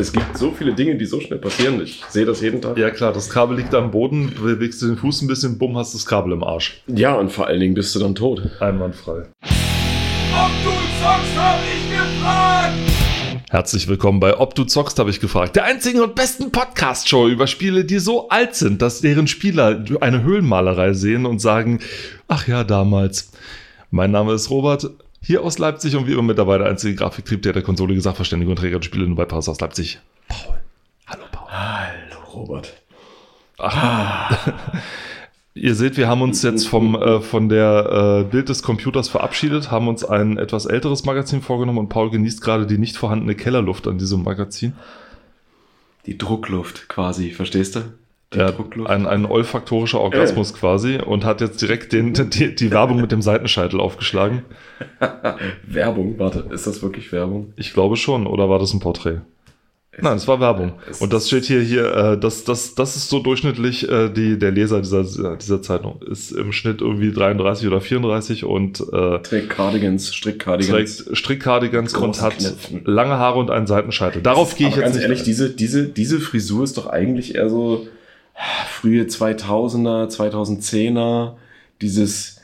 es gibt so viele Dinge, die so schnell passieren. Ich sehe das jeden Tag. Ja klar, das Kabel liegt am Boden, bewegst du den Fuß ein bisschen, bumm, hast das Kabel im Arsch. Ja, und vor allen Dingen bist du dann tot. Einwandfrei. Ob du zockst, hab ich gefragt! Herzlich willkommen bei Ob du zockst, habe ich gefragt. Der einzigen und besten Podcast-Show über Spiele, die so alt sind, dass deren Spieler eine Höhlenmalerei sehen und sagen, ach ja, damals. Mein Name ist Robert, hier aus Leipzig und wie immer mit dabei der einzige Grafiktrieb, der der Konsole, Sachverständige und Träger der Spiele nur bei Paus aus Leipzig. Paul. Hallo Paul. Hallo, Robert. Ihr seht, wir haben uns jetzt vom, äh, von der äh, Bild des Computers verabschiedet, haben uns ein etwas älteres Magazin vorgenommen und Paul genießt gerade die nicht vorhandene Kellerluft an diesem Magazin. Die Druckluft quasi, verstehst du? Ja, ein, ein olfaktorischer Orgasmus quasi und hat jetzt direkt den, die, die Werbung mit dem Seitenscheitel aufgeschlagen. Werbung, warte, ist das wirklich Werbung? Ich glaube schon, oder war das ein Porträt? Nein, es war Werbung. Es Und das steht hier, hier, äh, das, das, das ist so durchschnittlich, äh, die, der Leser dieser, dieser Zeitung ist im Schnitt irgendwie 33 oder 34 und äh, Trägt Cardigans, Strick-Cardigans. trägt Strickcardigans und hat Knöpfen. lange Haare und einen Seitenscheitel. Darauf gehe ich jetzt ganz nicht. ehrlich, diese, diese, diese Frisur ist doch eigentlich eher so frühe 2000er, 2010er, dieses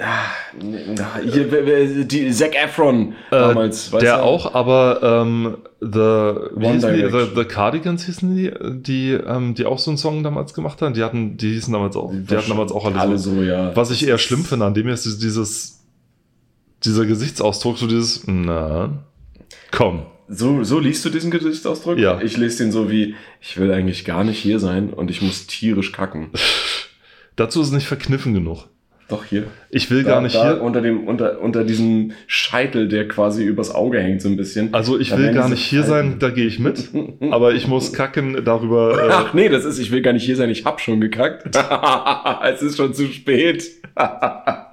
ah, na, hier, die Zac Efron damals, äh, der du? auch, aber ähm, The, One hießen die? The. The Cardigans hießen die, die, ähm, die auch so einen Song damals gemacht haben. Die hatten, die hießen damals auch, die hatten damals auch alle, alle so. so, ja. Was ich eher schlimm finde an dem ist dieses, dieser Gesichtsausdruck, so dieses, na, komm. So, so liest du diesen Gesichtsausdruck? Ja. Ich lese den so wie, ich will eigentlich gar nicht hier sein und ich muss tierisch kacken. Dazu ist es nicht verkniffen genug. Doch hier. Ich will Da, gar nicht da hier. Unter, dem, unter, unter diesem Scheitel, der quasi übers Auge hängt, so ein bisschen. Also ich Da will gar nicht hier sein, Falten. da gehe ich mit. Aber ich muss kacken darüber. Äh, Ach nee, das ist, ich will gar nicht hier sein, ich hab schon gekackt. es ist schon zu spät. ah,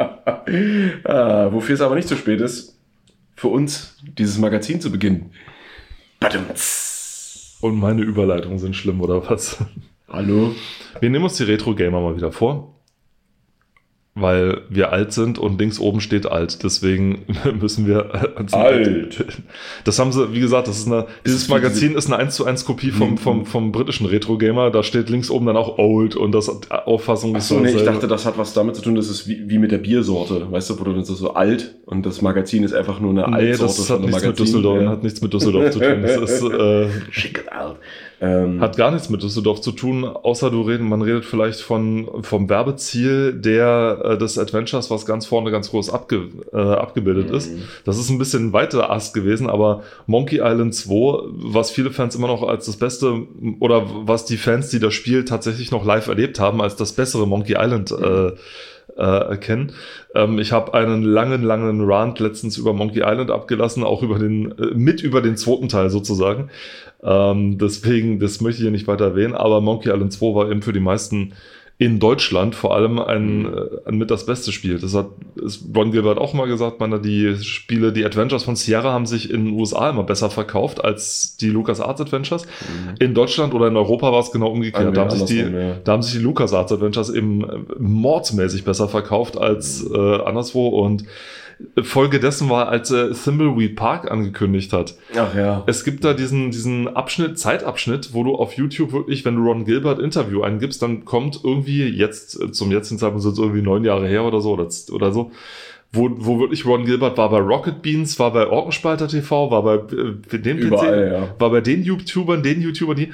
wofür es aber nicht zu spät ist, für uns dieses Magazin zu beginnen. Und meine Überleitungen sind schlimm, oder was? Hallo? Wir nehmen uns die Retro-Gamer mal wieder vor. Weil wir alt sind und links oben steht alt. Deswegen müssen wir uns Alt. Das haben sie, wie gesagt, das ist eine, dieses Magazin ist eine 1 zu 1 Kopie vom, vom, vom britischen Retro-Gamer. Da steht links oben dann auch old und das Auffassung ist Achso, nee, ich dachte, das hat was damit zu tun, das ist wie, wie mit der Biersorte. Weißt du, wo du dann so, so alt und das Magazin ist einfach nur eine Nee, Altsorte das hat einem nichts mit Magazin. Düsseldorf, Ja. hat nichts mit Düsseldorf zu tun. Das ist, äh, Schick alt. Ähm, Hat gar nichts mit Düsseldorf zu tun, außer du reden, man redet vielleicht von, vom Werbeziel der, äh, des Adventures, was ganz vorne ganz groß abge, äh, abgebildet ist. Das ist ein bisschen weiter Ast gewesen, aber Monkey Island 2, was viele Fans immer noch als das Beste, oder was die Fans, die das Spiel tatsächlich noch live erlebt haben, als das bessere Monkey Island äh, äh, erkennen. Ähm, ich habe einen langen, langen Rant letztens über Monkey Island abgelassen, auch über den, äh, mit über den zweiten Teil sozusagen. Ähm, deswegen, das möchte ich hier nicht weiter erwähnen, aber Monkey Island 2 war eben für die meisten in Deutschland vor allem ein, äh, ein mit das beste Spiel. Das hat ist Ron Gilbert auch mal gesagt, meine, die Spiele, die Adventures von Sierra haben sich in den USA immer besser verkauft als die LucasArts Adventures. In Deutschland oder in Europa war es genau umgekehrt. Ah, da, nee, haben sich die, ja. da haben sich die LucasArts Adventures eben äh, mordsmäßig besser verkauft als äh, anderswo und Folge dessen war, als er Thimbleweed Park angekündigt hat. Ach ja. Es gibt da diesen, diesen Abschnitt, Zeitabschnitt, wo du auf YouTube wirklich, wenn du Ron Gilbert Interview eingibst, dann kommt irgendwie jetzt, äh, zum jetzigen Zeitpunkt sind es irgendwie neun Jahre her oder so, oder, oder so, wo, wo wirklich Ron Gilbert war bei Rocket Beans, war bei Orkenspalter TV, war bei äh, den Überall, ja. war bei den YouTubern, den YouTubern, die,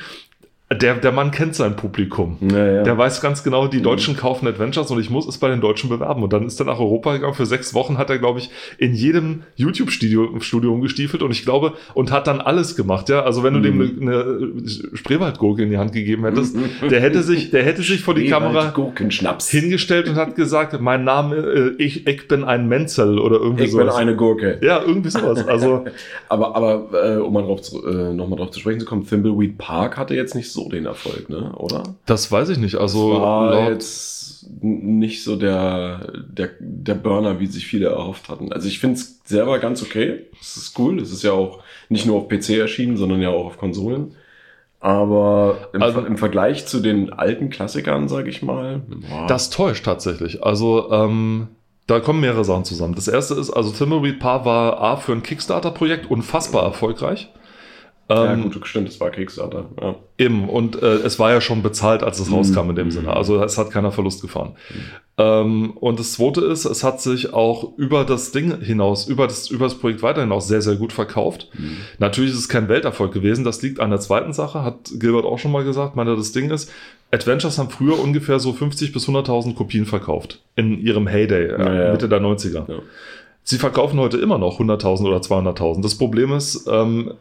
der, der Mann kennt sein Publikum. Ja, ja. Der weiß ganz genau, die Deutschen kaufen Adventures und ich muss es bei den Deutschen bewerben. Und dann ist er nach Europa gegangen. Für sechs Wochen hat er, glaube ich, in jedem YouTube-Studio Studio umgestiefelt und ich glaube, und hat dann alles gemacht, ja. Also wenn du dem eine, eine Spreewaldgurke in die Hand gegeben hättest, der hätte sich, der hätte sich vor die Kamera hingestellt und hat gesagt, mein Name, äh, ich, ich bin ein Menzel oder irgendwie Ich bin sowas. eine Gurke. ja, irgendwie sowas. Also, Aber, aber äh, um mal drauf zu, äh, nochmal drauf zu sprechen zu kommen, Thimbleweed Park hatte jetzt nicht so den Erfolg, ne? Oder? das weiß ich nicht. Also, war laut- jetzt nicht so der, der, der Burner, wie sich viele erhofft hatten. Also ich finde es selber ganz okay. Es ist cool. Es ist ja auch nicht nur auf PC erschienen, sondern ja auch auf Konsolen. Aber im, Also- Ver- im Vergleich zu den alten Klassikern, sage ich mal, boah, Das täuscht tatsächlich. Also, ähm, da kommen mehrere Sachen zusammen. Das erste ist, also Thimbleweed Park war A für ein Kickstarter-Projekt unfassbar erfolgreich. Ja, Ähm, gut, stimmt, das war Kickstarter. Ja. Eben, und äh, es war ja schon bezahlt, als es rauskam in dem Mhm. Sinne. Also es hat keiner Verlust gefahren. Ähm, und das zweite ist, es hat sich auch über das Ding hinaus, über das, über das Projekt weiter hinaus sehr, sehr gut verkauft. Mhm. Natürlich ist es kein Welterfolg gewesen. Das liegt an der zweiten Sache, hat Gilbert auch schon mal gesagt. Meine, das Ding ist, Adventures haben früher ungefähr so 50 bis 100.000 Kopien verkauft. In ihrem Heyday, äh, Ja, ja. Mitte der 90er. Ja. Sie verkaufen heute immer noch 100.000 oder 200.000. Das Problem ist, ähm,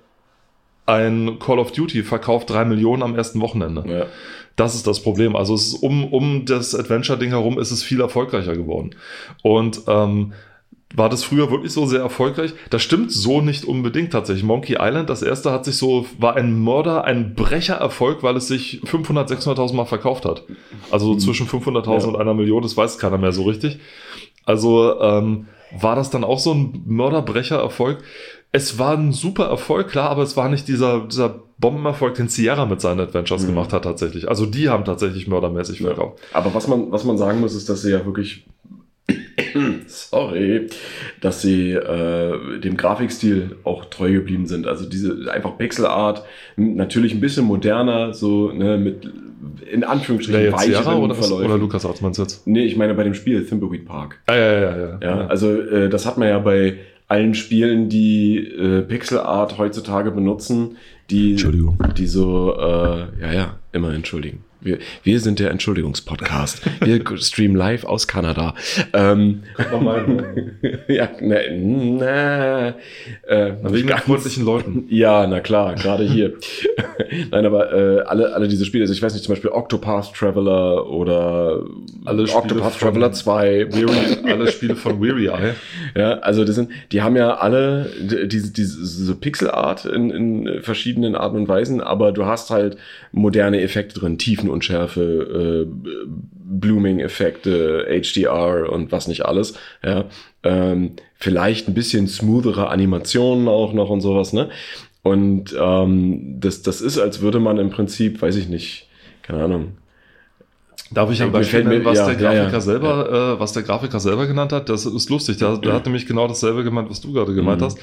ein Call of Duty verkauft drei Millionen am ersten Wochenende. Ja. Das ist das Problem. Also es ist um, um das Adventure-Ding herum ist es viel erfolgreicher geworden. Und ähm, war das früher wirklich so sehr erfolgreich? Das stimmt so nicht unbedingt tatsächlich. Monkey Island, das erste hat sich so, war ein Mörder, ein Brechererfolg, weil es sich 500, 600.000 Mal verkauft hat. Also so zwischen 500.000 Ja. und einer Million, das weiß keiner mehr so richtig. Also ähm, war das dann auch so ein Mörderbrechererfolg? Es war ein super Erfolg, klar, aber es war nicht dieser, dieser Bombenerfolg, den Sierra mit seinen Adventures Mhm. gemacht hat tatsächlich. Also die haben tatsächlich mördermäßig Ja. verkauft. Aber was man, was man sagen muss, ist, dass sie ja wirklich, sorry, dass sie äh, dem Grafikstil auch treu geblieben sind. Also diese einfach Pixelart, natürlich ein bisschen moderner, so ne, mit in Anführungsstrichen Sierra weicheren oder, Verläufen. oder Lukas Arzt meinst du jetzt? Nee, ich meine bei dem Spiel Thimbleweed Park. Ah, ja, ja, ja. ja. Ja, also äh, das hat man ja bei allen Spielen, die äh, Pixelart heutzutage benutzen, die, Entschuldigung. die so, äh, ja, ja, immer entschuldigen. Wir, wir sind der Entschuldigungspodcast. Wir streamen live aus Kanada. Ähm, ja, na, na, äh, Wegen freundlichen Leuten. ja, na klar, gerade hier. Nein, aber äh, alle, alle diese Spiele, also ich weiß nicht, zum Beispiel Octopath Traveler oder Alle Octopath Traveler 2, Weary, alle Spiele von Weary Eye. ja, also das sind, die haben ja alle diese, diese, diese Pixelart in, in verschiedenen Arten und Weisen, aber du hast halt moderne Effekte drin, Tiefenunschärfe, äh, Blooming-Effekte, HDR und was nicht alles. Ja, ähm, vielleicht ein bisschen smoothere Animationen auch noch und sowas, ne? Und ähm, das, das ist, als würde man im Prinzip, weiß ich nicht, keine Ahnung, Darf ich ein Beispiel nennen, was ja, der ja, Grafiker ja. selber, Äh, was der Grafiker selber genannt hat? Das ist lustig. Der, der hat nämlich genau dasselbe gemeint, was du gerade gemeint Mhm. hast.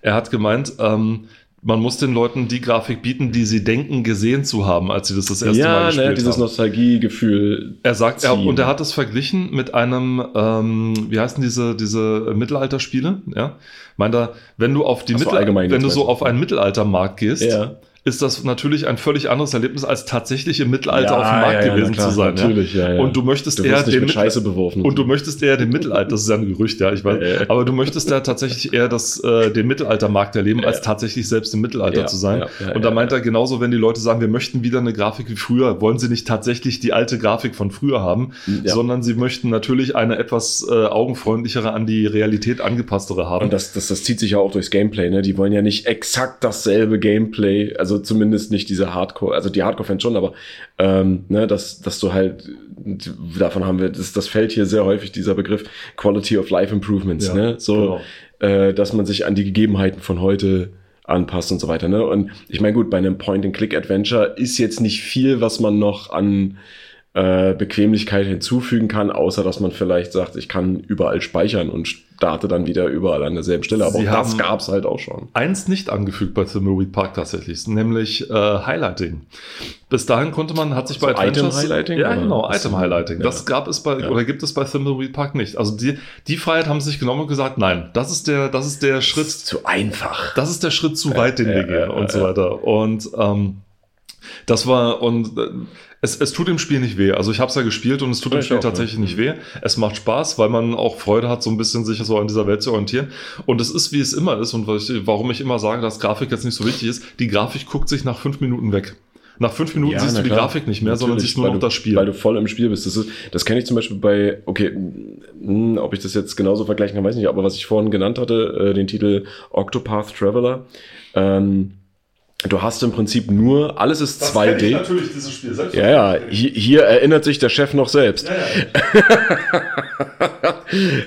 Er hat gemeint, ähm, man muss den Leuten die Grafik bieten, die sie denken, gesehen zu haben, als sie das das erste Mal ja, gespielt ne, dieses haben. Nostalgiegefühl. Er sagt, er, und er hat es verglichen mit einem, ähm, wie heißen diese, diese Mittelalterspiele? Ja, meint er, wenn du auf die Ach so, Mittel- allgemein wenn du so auf einen Mittelaltermarkt gehst, Ja. Ist das natürlich ein völlig anderes Erlebnis, als tatsächlich im Mittelalter Ja, auf dem Markt ja, gewesen klar, zu sein. natürlich, ja, ja. Und du möchtest Du eher den mit Scheiße beworfen. und du möchtest eher den Mittelalter, das ist ja ein Gerücht, ja, ich weiß, ja. aber du möchtest ja tatsächlich eher das, äh, den Mittelaltermarkt erleben, als tatsächlich selbst im Mittelalter zu sein. und da meint er genauso, wenn die Leute sagen, wir möchten wieder eine Grafik wie früher, wollen sie nicht tatsächlich die alte Grafik von früher haben, sondern sie möchten natürlich eine etwas äh, augenfreundlichere, an die Realität angepasstere haben. Und das, das, das zieht sich ja auch durchs Gameplay, ne? Die wollen ja nicht exakt dasselbe Gameplay, also zumindest nicht diese Hardcore, also die Hardcore-Fans schon, aber ähm, ne, dass, dass du halt, davon haben wir, das, das fällt hier sehr häufig, dieser Begriff Quality of Life Improvements, Ja, ne? So, genau. äh, dass man sich an die Gegebenheiten von heute anpasst und so weiter, ne? Und ich meine, gut, bei einem Point-and-Click-Adventure ist jetzt nicht viel, was man noch an äh, Bequemlichkeit hinzufügen kann, außer dass man vielleicht sagt, ich kann überall speichern und starte dann wieder überall an derselben Stelle. Aber Sie auch das haben- gab's halt auch schon. Eins nicht angefügt bei Thimbleweed Park tatsächlich, nämlich äh, Highlighting. Bis dahin konnte man, hat sich bei So Adventures... Item-Highlighting, Ja, oder? genau, Ach so, Item-Highlighting. ja. Das gab es bei, Ja. oder gibt es bei Thimbleweed Park nicht. Also die, die Freiheit haben sie sich genommen und gesagt, nein, das ist der, das ist der Schritt, zu einfach. das ist der Schritt zu weit, den wir gehen und so weiter. Und ähm, das war, und äh, es, es tut dem Spiel nicht weh. Also ich habe es ja gespielt und es tut Ja, dem Spiel auch, tatsächlich ja. nicht weh. Es macht Spaß, weil man auch Freude hat, so ein bisschen sich so an dieser Welt zu orientieren. Und es ist, wie es immer ist und was ich, warum ich immer sage, dass Grafik jetzt nicht so wichtig ist. Die Grafik guckt sich nach fünf Minuten weg. Nach fünf Minuten Ja, siehst du die klar. Grafik nicht mehr, sondern Natürlich, siehst nur noch du, das Spiel. Weil du voll im Spiel bist. Das, ist, das kenne ich zum Beispiel bei, okay, mh, ob ich das jetzt genauso vergleichen kann, weiß ich nicht, aber was ich vorhin genannt hatte, äh, den Titel Octopath Traveler, ähm, du hast im Prinzip nur, alles ist 2D. natürlich, dieses Spiel selbst. Ja, ja, hier, hier erinnert sich der Chef noch selbst.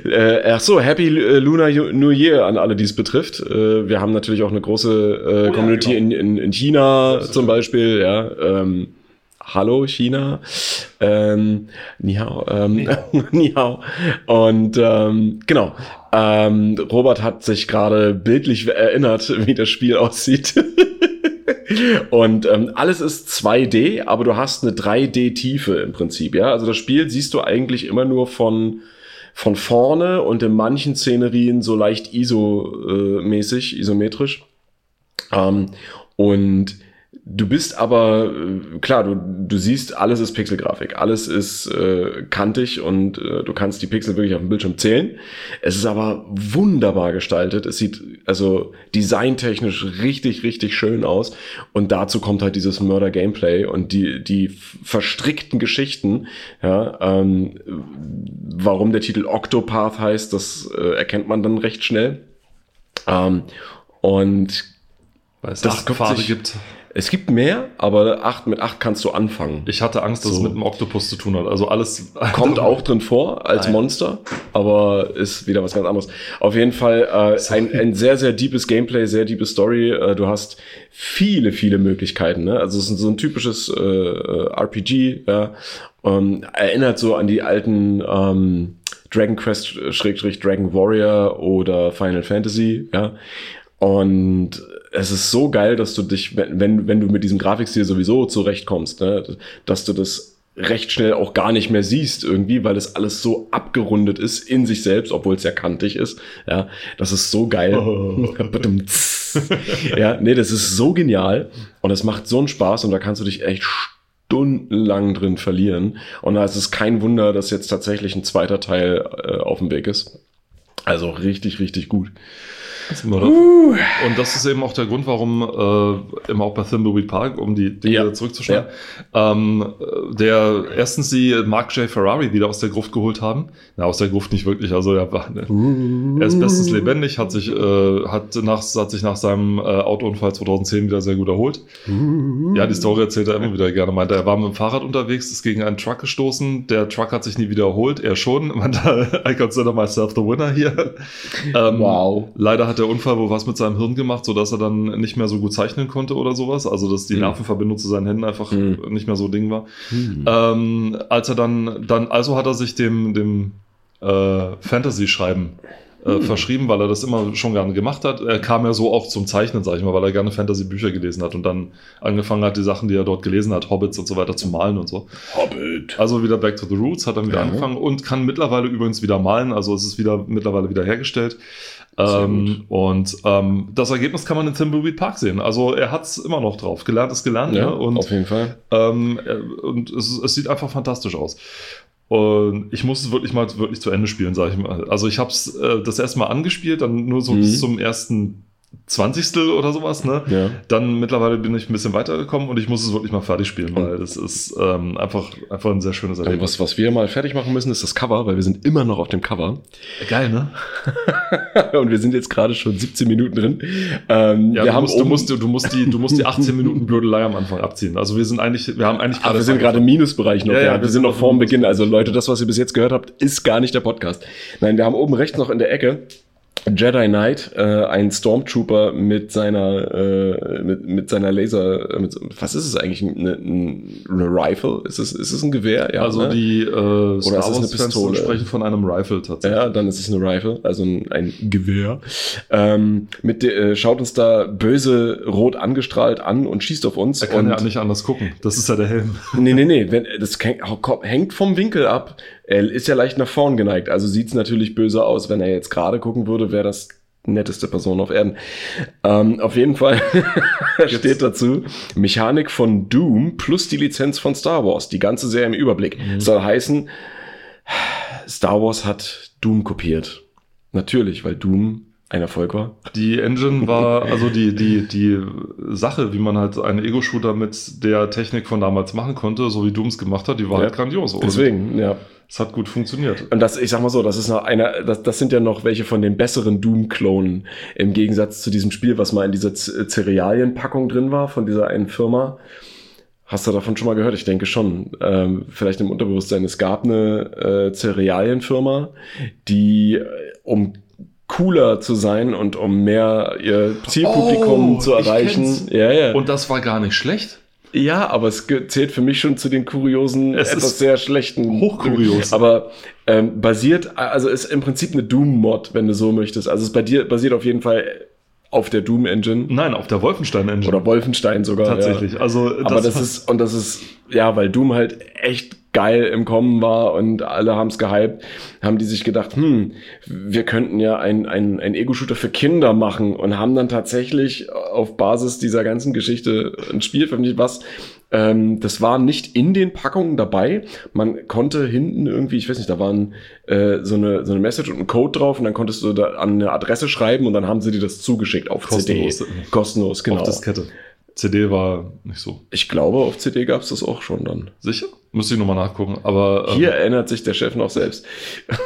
äh, ach so, Happy äh, Lunar New Year an alle, die es betrifft. Äh, wir haben natürlich auch eine große äh, ja, Community genau. in, in, in China zum Beispiel. Ja, ähm, Hallo China. Ähm, ni hao. Ähm, ni hao. Und ähm, genau. Ähm, Robert hat sich gerade bildlich erinnert, wie das Spiel aussieht. Und ähm, alles ist 2D, aber du hast eine 3D-Tiefe im Prinzip, ja. Also das Spiel siehst du eigentlich immer nur von, von vorne und in manchen Szenerien so leicht ISO-mäßig, isometrisch. Ähm, und Du bist aber, äh, klar, du, du siehst, alles ist Pixelgrafik, alles ist äh, kantig und äh, du kannst die Pixel wirklich auf dem Bildschirm zählen. Es ist aber wunderbar gestaltet. Es sieht also designtechnisch richtig, richtig schön aus. Und dazu kommt halt dieses Murder-Gameplay und die, die verstrickten Geschichten. Ja, ähm, warum der Titel Octopath heißt, das äh, erkennt man dann recht schnell. Ähm, und Weil es Das acht Pfade gibt. Es gibt mehr, aber acht, mit acht kannst du anfangen. Ich hatte Angst, dass es So. mit einem Oktopus zu tun hat. Also alles Kommt auch drin vor als Nein. Monster, aber ist wieder was ganz anderes. Auf jeden Fall äh, ein, ein sehr, sehr deepes Gameplay, sehr deepes Story. Äh, du hast viele, viele Möglichkeiten. Ne? Also es ist so ein typisches äh, äh, RPG. Ja? Ähm, erinnert so an die alten ähm, Dragon Quest, äh, Schrägstrich Dragon Warrior oder Final Fantasy. Ja? Und es ist so geil, dass du dich, wenn, wenn, du mit diesem Grafikstil sowieso zurechtkommst, ne, dass du das recht schnell auch gar nicht mehr siehst irgendwie, weil es alles so abgerundet ist in sich selbst, obwohl es ja kantig ist. Ja, das ist so geil. Badumts. ja, nee, das ist so genial und es macht so einen Spaß und da kannst du dich echt stundenlang drin verlieren. Und da ist es kein Wunder, dass jetzt tatsächlich ein zweiter Teil äh, auf dem Weg ist. Also richtig, richtig gut. Und das ist eben auch der Grund, warum äh, immer auch bei Thimbleweed Park, um die Dinge Ja. wieder zurückzuschneiden, ähm, der erstens die Mark J. Ferrari wieder aus der Gruft geholt haben. Na, aus der Gruft nicht wirklich, also er, war, er ist bestens lebendig, hat sich, äh, hat, nach, hat sich nach seinem äh, Autounfall 2010 wieder sehr gut erholt. Ja, die Story erzählt er immer wieder gerne. Meinte, er war mit dem Fahrrad unterwegs, ist gegen einen Truck gestoßen. Der Truck hat sich nie wiederholt, er schon. Meinte, I consider myself the winner hier. Ähm, Wow. Leider hat der Unfall wohl was mit seinem Hirn gemacht, sodass er dann nicht mehr so gut zeichnen konnte oder sowas. Also, dass die Mhm. Nervenverbindung zu seinen Händen einfach Mhm. nicht mehr so Ding war. Hm. Ähm, als er dann, dann, also hat er sich dem, dem äh, Fantasy-Schreiben äh, Hm. verschrieben, weil er das immer schon gerne gemacht hat. Er kam ja so auch zum Zeichnen, sag ich mal, weil er gerne Fantasy-Bücher gelesen hat und dann angefangen hat, die Sachen, die er dort gelesen hat, Hobbits und so weiter, zu malen und so. Hobbit. Also wieder back to the roots, hat dann wieder Ja. angefangen und kann mittlerweile übrigens wieder malen. Also es ist wieder mittlerweile wieder hergestellt. Ähm, und ähm, das Ergebnis kann man in Thimbleweed Park sehen. Also er hat es immer noch drauf. Gelernt ist gelernt. Ja, ne? und auf jeden Fall. ähm, äh, und es, es sieht einfach fantastisch aus. Und ich muss es wirklich mal wirklich zu Ende spielen, sage ich mal. Also ich habe es äh, das erste Mal angespielt, dann nur so Mhm. bis zum ersten Zwanzigstel oder sowas, ne? Ja. Dann mittlerweile bin ich ein bisschen weitergekommen und ich muss es wirklich mal fertig spielen, weil das ist ähm, einfach, einfach ein sehr schönes Erlebnis. was, was wir mal fertig machen müssen, ist das Cover, weil wir sind immer noch auf dem Cover. Geil, ne? Und wir sind jetzt gerade schon 17 Minuten drin. Ähm, Ja, wir du, haben musst, du, musst, du, musst die, du musst die 18 Minuten Blödelei am Anfang abziehen. Also wir sind eigentlich, wir haben eigentlich Aber wir sind gerade im Minusbereich noch. Ja, Ja, ja, wir, wir sind noch vorm Beginn. Also. Leute, das, was ihr bis jetzt gehört habt, ist gar nicht der Podcast. Nein, wir haben oben rechts noch in der Ecke Jedi Knight, äh, ein Stormtrooper mit seiner äh, mit, mit seiner Laser. Äh, mit, was ist es eigentlich? Eine, eine Rifle? Ist es ist es ein Gewehr? Ja. also ne? die äh, ist es eine Pistole? sprechen von einem Rifle tatsächlich. Ja, dann ist es eine Rifle, also ein, ein Gewehr. Ähm, mit äh, schaut uns da böse rot angestrahlt an und schießt auf uns. Er kann ja nicht anders gucken. Das ist ja der Helm. Nee, nee, nee, wenn, das hängt- hängt vom Winkel ab. Er ist ja leicht nach vorn geneigt, also sieht's natürlich böse aus. Wenn er jetzt gerade gucken würde, wäre das netteste Person auf Erden. Ähm, auf jeden Fall steht dazu, Mechanik von Doom plus die Lizenz von Star Wars. Die ganze Serie im Überblick. Soll heißen, Star Wars hat Doom kopiert. Natürlich, weil Doom ein Erfolg war. Die Engine war, also die, die, die Sache, wie man halt einen Ego-Shooter mit der Technik von damals machen konnte, so wie Dooms gemacht hat, die war Ja. halt grandios. Deswegen, ja. Es hat gut funktioniert. Und das, ich sag mal so, das ist noch einer, das, das sind ja noch welche von den besseren Doom-Klonen im Gegensatz zu diesem Spiel, was mal in dieser Z- Cerealienpackung drin war, von dieser einen Firma. Hast du davon schon mal gehört? Ich denke schon. Ähm, vielleicht im Unterbewusstsein. Es gab eine äh, Cerealienfirma, die, äh, um cooler zu sein und um mehr ihr Zielpublikum Oh, zu ich erreichen. Ja, ja. Und das war gar nicht schlecht. Ja, aber es zählt für mich schon zu den kuriosen, Es etwas sehr schlechten. hochkurios. Aber ähm, basiert, also ist im Prinzip eine Doom-Mod, wenn du so möchtest. Also es bei dir basiert auf jeden Fall auf der Doom Engine. Nein, auf der Wolfenstein Engine. Oder Wolfenstein sogar. Tatsächlich. Ja. Also, Aber das, das ist, und das ist, ja, weil Doom halt echt geil im Kommen war und alle haben es gehypt, haben die sich gedacht, hm, wir könnten ja ein, ein, ein Ego-Shooter für Kinder machen und haben dann tatsächlich auf Basis dieser ganzen Geschichte ein Spiel veröffentlicht, was ähm, das war nicht in den Packungen dabei. Man konnte hinten irgendwie, ich weiß nicht, da waren äh, so, eine, so eine Message und ein Code drauf und dann konntest du da an eine Adresse schreiben und dann haben sie dir das zugeschickt auf Kostenlos. CD. Kostenlos, genau. Auf Diskette. CD war nicht so. Ich glaube, auf CD gab es das auch schon dann. Sicher? Müsste ich nochmal nachgucken. Aber ähm, Hier erinnert sich der Chef noch selbst.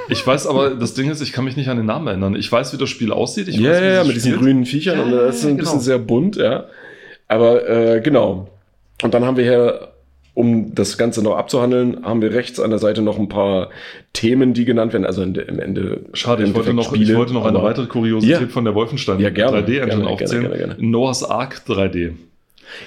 ich weiß aber, das Ding ist, ich kann mich nicht an den Namen erinnern. Ich weiß, wie das Spiel aussieht. Ich Ja, weiß, wie ja, ja, mit diesen spielt. grünen Viechern Ja, und das ist ein genau. bisschen sehr bunt, ja. Aber äh, genau. Und dann haben wir hier, um das Ganze noch abzuhandeln, haben wir rechts an der Seite noch ein paar Themen, die genannt werden. Also im Ende. Schade, im ich wollte, noch, ich wollte noch eine weitere Kuriosität Ja. von der Wolfenstein Ja, gerne, 3D-Engine gerne, aufzählen. gerne, gerne, gerne. Noah's Ark 3D.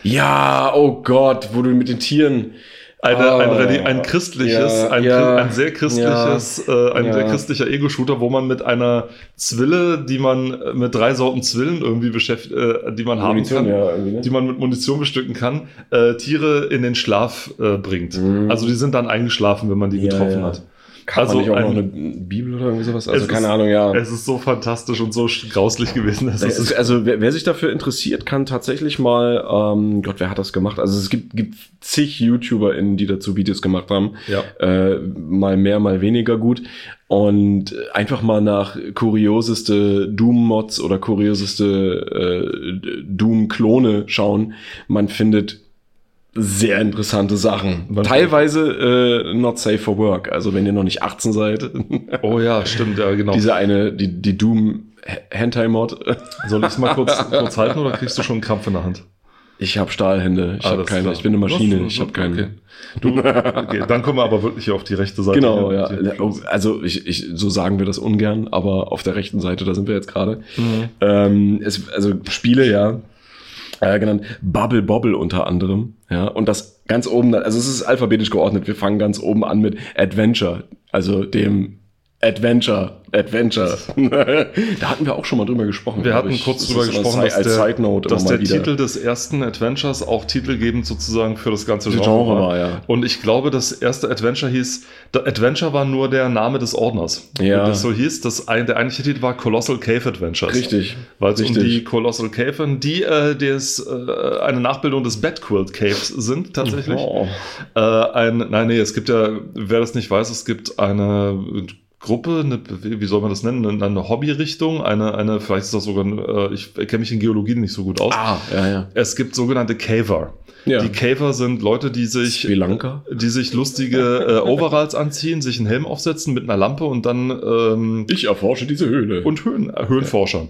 Ja, oh Gott, wo du mit den Tieren. Eine, ein, Ah, Reli- ein christliches, ja, ein, ja, ein sehr christliches, äh, ein ja. sehr christlicher Ego-Shooter, wo man mit einer Zwille, die man äh, mit drei Sorten Zwillen irgendwie beschäftigt, äh, die man haben Munition, kann, ja, irgendwie, ne? die man mit Munition bestücken kann, äh, Tiere in den Schlaf äh, bringt. Mhm. Also die sind dann eingeschlafen, wenn man die Ja, getroffen ja. hat. Kann also man nicht auch ein- noch eine Bibel oder irgendwie sowas? Also keine ist- Ahnung, ja. Es ist so fantastisch und so grauslich gewesen. Es Es ist, also wer, wer sich dafür interessiert, kann tatsächlich mal, ähm, Gott, wer hat das gemacht? Also es gibt, gibt zig YouTuberInnen, die dazu Videos gemacht haben. Ja. Äh, mal mehr, mal weniger gut. Und einfach mal nach kurioseste Doom-Mods oder kurioseste äh, Doom-Klone schauen. Man findet sehr interessante Sachen. Man- Teilweise äh, not safe for work. Also wenn ihr noch nicht 18 seid. oh ja, stimmt, ja, genau. Diese eine, die, die Doom Hentai-Mod. Soll ich es mal kurz, kurz halten oder kriegst du schon einen Krampf in der Hand? Ich habe Stahlhände. Ich Ah, habe keine. klar. Ich bin eine Maschine. Ich habe keine. Okay. Du, okay, dann kommen wir aber wirklich auf die rechte Seite. Genau, ja. Also ich, ich, so sagen wir das ungern, aber auf der rechten Seite, da sind wir jetzt gerade. Mhm. Ähm, es, also Spiele, ja, äh, genannt Bubble Bobble unter anderem, ja. Und das ganz oben, also es ist alphabetisch geordnet. Wir fangen ganz oben an mit Adventure, also dem Adventure, Adventure. da hatten wir auch schon mal drüber gesprochen. Wir hatten ich. kurz Das drüber gesprochen, Side- dass als der, Side Note dass der. Titel des ersten Adventures auch titelgebend sozusagen für das ganze Genre, Genre war. ja. Und ich glaube, das erste Adventure hieß, Adventure war nur der Name des Ordners. Ja. Und das so hieß, das ein, der eigentliche Titel war Colossal Cave Adventures. Richtig. Weil es um die Colossal Cave, die äh, des, äh, eine Nachbildung des Bedquilt Caves sind tatsächlich. Oh. Äh, ein, nein, nee, es gibt ja, wer das nicht weiß, es gibt eine Gruppe, eine, wie soll man das nennen, eine, eine Hobbyrichtung, eine, eine, vielleicht ist das sogar, äh, ich kenne mich in Geologie nicht so gut aus. Ah, ja, ja. Es gibt sogenannte Caver. Ja. Die Caver sind Leute, die sich, Sri Lanka? die sich lustige äh, Overalls anziehen, sich einen Helm aufsetzen mit einer Lampe und dann ähm, Ich erforsche diese Höhle. und Höhen, äh, Höhenforscher.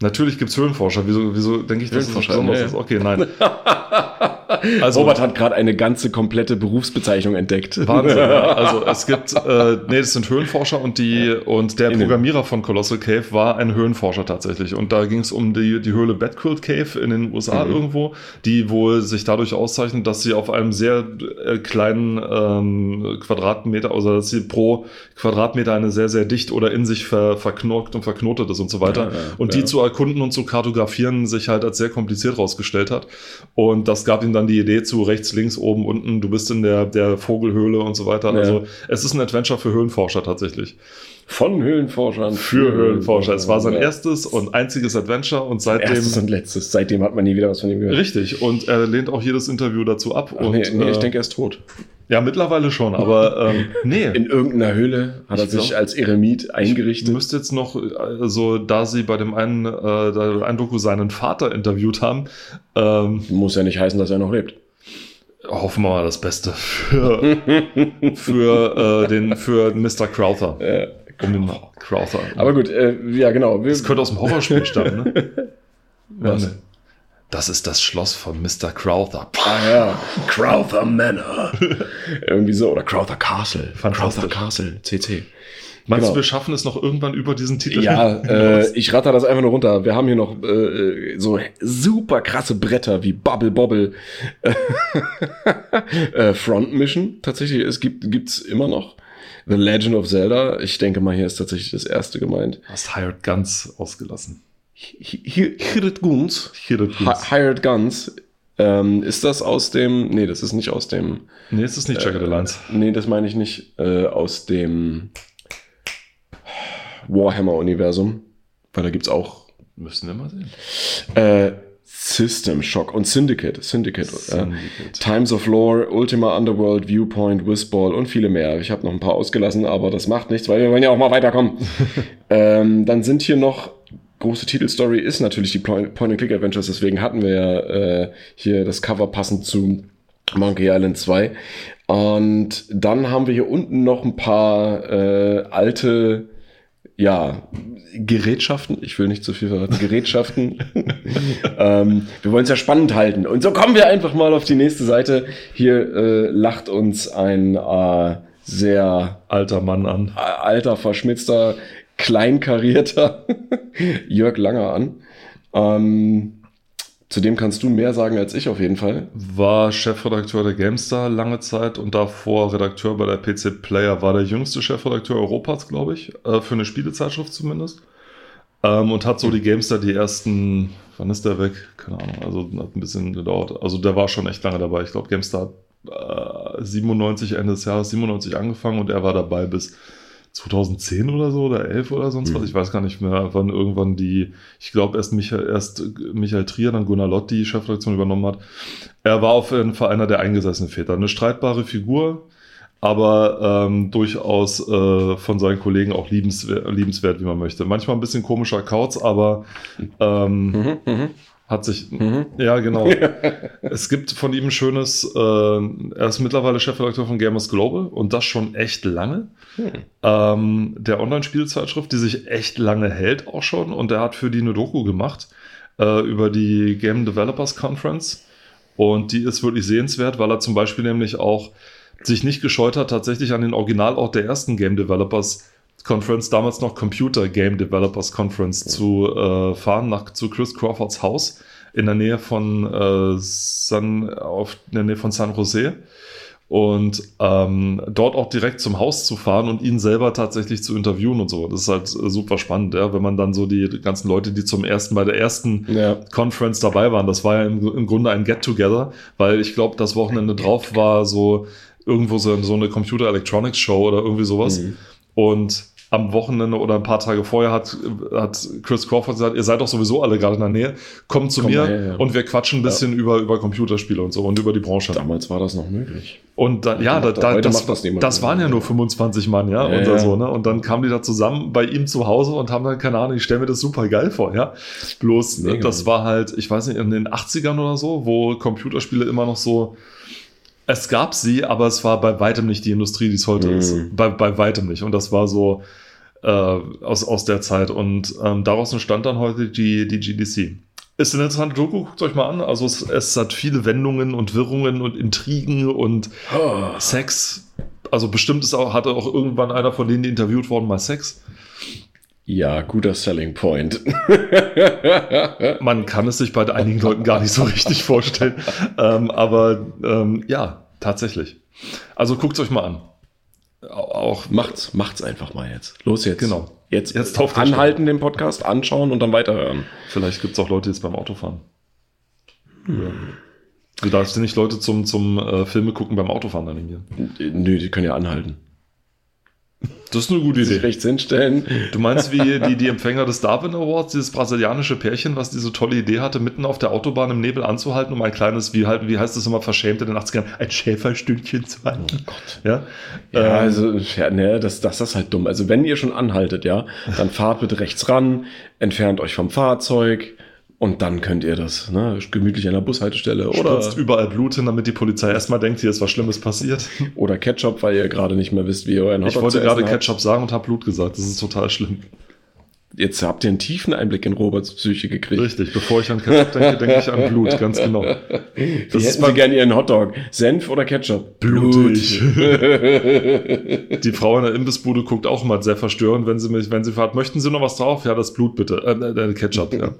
Natürlich gibt's Höhenforscher. Wieso, wieso denke ich, dass das was Höhenforscher, Besonderes nee. ist? Okay, nein. Also, Robert hat gerade eine ganze komplette Berufsbezeichnung entdeckt. Wahnsinn. Ja. Also es gibt, äh, nee, das sind Höhenforscher und die und der. Programmierer von Colossal Cave war ein Höhenforscher tatsächlich. Und da ging es um die, die Höhle Bedquilt Cave in den USA Mhm. irgendwo, die wohl sich dadurch auszeichnet, dass sie auf einem sehr äh, kleinen ähm, Quadratmeter, also dass sie pro Quadratmeter eine sehr, sehr dicht oder in sich ver, verknurkt und verknotet ist und so weiter. Ja, und die zu erkunden und zu kartografieren sich halt als sehr kompliziert rausgestellt hat. Und das gab ihm dann die Idee zu rechts, links, oben, unten, du bist in der, der Vogelhöhle und so weiter. Ja. Also es ist ein Adventure für Höhlenforscher tatsächlich. Von Höhlenforschern. Für Höhlenforscher. Es war sein Ja. erstes und einziges Adventure und seitdem. Erstes und letztes. Seitdem hat man nie wieder was von ihm gehört. Richtig, und er lehnt auch jedes Interview dazu ab. Ach, und, nee, nee, ich äh, denke, er ist tot. Ja, mittlerweile schon, aber ähm, nee. In irgendeiner Höhle hat er Ich sich glaub- als Eremit Ich eingerichtet. müsste jetzt noch, also da sie bei dem einen, äh, da ein Doku seinen Vater interviewt haben, ähm, Muss ja nicht heißen, dass er noch lebt. hoffen wir mal das Beste für, für, äh, den, für Mr. Crowther. Äh, Um den Crowther. aber gut, äh, ja genau. Wir, das könnte aus dem Horrorspiel stammen, ne? Was? Das ist das Schloss von Mr. Crowther. ah ja, Crowther Manor. Irgendwie so. Oder Crowther Castle. Fantastisch. Crowther Castle, CC. Meinst Genau. du, wir schaffen es noch irgendwann über diesen Titel? Ja, äh, ich ratter das einfach nur runter. Wir haben hier noch äh, so super krasse Bretter wie Bubble Bobble. äh, Front Mission tatsächlich. Es gibt gibt's immer noch. The Legend of Zelda. Ich denke mal, hier ist tatsächlich das erste gemeint. hast Hired Guns ausgelassen. Hi- Hired Guns. Hired Guns. Hi- Hired Guns. Ähm, ist das aus dem. Nee, das ist nicht aus dem. Nee, es ist nicht Jagged Alliance. Nee, das meine ich nicht. Äh, aus dem Warhammer-Universum. Weil da gibt es auch Müssen wir mal sehen. äh, System Shock und Syndicate. Syndicate. Äh, Syndicate. Times of Lore, Ultima Underworld, Viewpoint, Whistball und viele mehr. Ich habe noch ein paar ausgelassen, aber das macht nichts, weil wir wollen ja auch mal weiterkommen. ähm, dann sind hier noch große Titelstory ist natürlich die Point-and-Click-Adventures, deswegen hatten wir ja äh, hier das Cover passend zu Monkey Island 2. Und dann haben wir hier unten noch ein paar äh, alte, ja, Gerätschaften. Ich will nicht zu viel verraten. Gerätschaften. ähm, wir wollen es ja spannend halten. Und so kommen wir einfach mal auf die nächste Seite. Hier äh, lacht uns ein äh, sehr Alter Mann an. alter, verschmitzter, kleinkarierter Jörg Langer an. Ähm, zu dem kannst du mehr sagen als ich auf jeden Fall. War Chefredakteur der GameStar lange Zeit und davor Redakteur bei der PC Player. War der jüngste Chefredakteur Europas, glaube ich. Äh, für eine Spielezeitschrift zumindest. Ähm, und hat so die GameStar die ersten. Wann ist der weg? Keine Ahnung. Also hat ein bisschen gedauert. Also der war schon echt lange dabei. Ich glaube, GameStar hat äh, 97, Ende des Jahres 97 angefangen und er war dabei bis 2010 oder so oder 11 oder sonst was. Mhm. Ich weiß gar nicht mehr, wann irgendwann die, ich glaube erst Michael, erst Michael Trier, dann Gunnar Lott die Chefredaktion übernommen hat. Er war auf jeden Fall einer der eingesessenen Väter. Eine streitbare Figur, aber ähm, durchaus äh, von seinen Kollegen auch liebenswert, liebenswert, wie man möchte. Manchmal ein bisschen komischer Kauz, aber ähm, Mhm, mhm, hat sich, mhm. ja, genau. es gibt von ihm ein schönes, äh, er ist mittlerweile Chefredakteur von Gamers Global und das schon echt lange. Hm. Ähm, der Online-Spielzeitschrift, die sich echt lange hält auch schon und er hat für die eine Doku gemacht äh, über die Game Developers Conference und die ist wirklich sehenswert, weil er zum Beispiel nämlich auch sich nicht gescheut hat, tatsächlich an den Originalort der ersten Game Developers Conference, damals noch Computer Game Developers Conference, zu äh, fahren, nach, zu Chris Crawfords Haus in der Nähe von, äh, San, auf, in der Nähe von San Jose und ähm, dort auch direkt zum Haus zu fahren und ihn selber tatsächlich zu interviewen und so. Das ist halt äh, super spannend, ja, wenn man dann so die ganzen Leute, die zum ersten bei der ersten Ja. Conference dabei waren. Das war ja im, im Grunde ein Get-Together, weil ich glaube, das Wochenende drauf war so irgendwo so, so eine Computer Electronics Show oder irgendwie sowas. Mhm. Und am Wochenende oder ein paar Tage vorher hat, hat Chris Crawford gesagt, ihr seid doch sowieso alle gerade in der Nähe, kommt zu Komm mir her, ja. und wir quatschen ein bisschen über, über Computerspiele und so und über die Branche. Damals war das noch möglich. Und dann, ja, da, da, das, das das waren ja nur 25 Mann, ja, Ja, ja. so, ne? Und dann kamen die da zusammen bei ihm zu Hause und haben dann, keine Ahnung, ich stelle mir das super geil vor, ja. Bloß, Mega. das war halt, ich weiß nicht, in den 80ern oder so, wo Computerspiele immer noch so, es gab sie, aber es war bei weitem nicht die Industrie, die es heute Mhm. ist. Bei, bei weitem nicht. Und das war so äh, aus, aus der Zeit. Und ähm, daraus entstand dann heute die, die GDC. Ist eine interessante Doku, guckt euch mal an. Also es, es hat viele Wendungen und Wirrungen und Intrigen und Sex. Also bestimmt ist auch, hatte auch irgendwann einer von denen, die interviewt worden, mal Sex. Ja, guter Selling Point. Man kann es sich bei einigen Leuten gar nicht so richtig vorstellen. Ähm, aber ähm, ja, tatsächlich. Also guckt es euch mal an. Auch macht's, macht's einfach mal jetzt. Los jetzt. Genau. Jetzt, Jetzt auf anhalten den Podcast, anschauen und dann weiterhören. Vielleicht gibt es auch Leute, jetzt beim Autofahren. Ja. Du darfst nicht Leute zum, zum äh, Filme gucken beim Autofahren animieren. Nö, die können ja anhalten. Das ist eine gute Idee. rechts hinstellen. Du meinst wie die, die Empfänger des Darwin Awards, dieses brasilianische Pärchen, was diese tolle Idee hatte, mitten auf der Autobahn im Nebel anzuhalten, um ein kleines, wie, halt, wie heißt das immer, verschämt in den 80ern, ein Schäferstündchen zu halten. Oh Gott. Ja, Ja, Ähm, also, ja, ne, das, das ist halt dumm. Also, wenn ihr schon anhaltet, ja, dann fahrt bitte rechts ran, entfernt euch vom Fahrzeug und dann könnt ihr das, ne, gemütlich an der Bushaltestelle oder, spritzt überall Blut hin, damit die Polizei erstmal denkt, hier ist was Schlimmes passiert. oder Ketchup, weil ihr gerade nicht mehr wisst, wie ihr euren Ich Hotdog wollte zu gerade essen habt. Ketchup sagen und habe Blut gesagt. Das ist total schlimm. Jetzt habt ihr einen tiefen Einblick in Roberts Psyche gekriegt. Richtig, bevor ich an Ketchup denke, denke ich an Blut, ganz genau. Wie Das ist hätten Sie gerne Ihren Hotdog? Senf oder Ketchup? Blutig. Die Frau in der Imbissbude guckt auch mal sehr verstörend, wenn sie mich, wenn sie fragt, möchten Sie noch was drauf? Ja, das Blut bitte. Äh, äh, Ketchup, ja.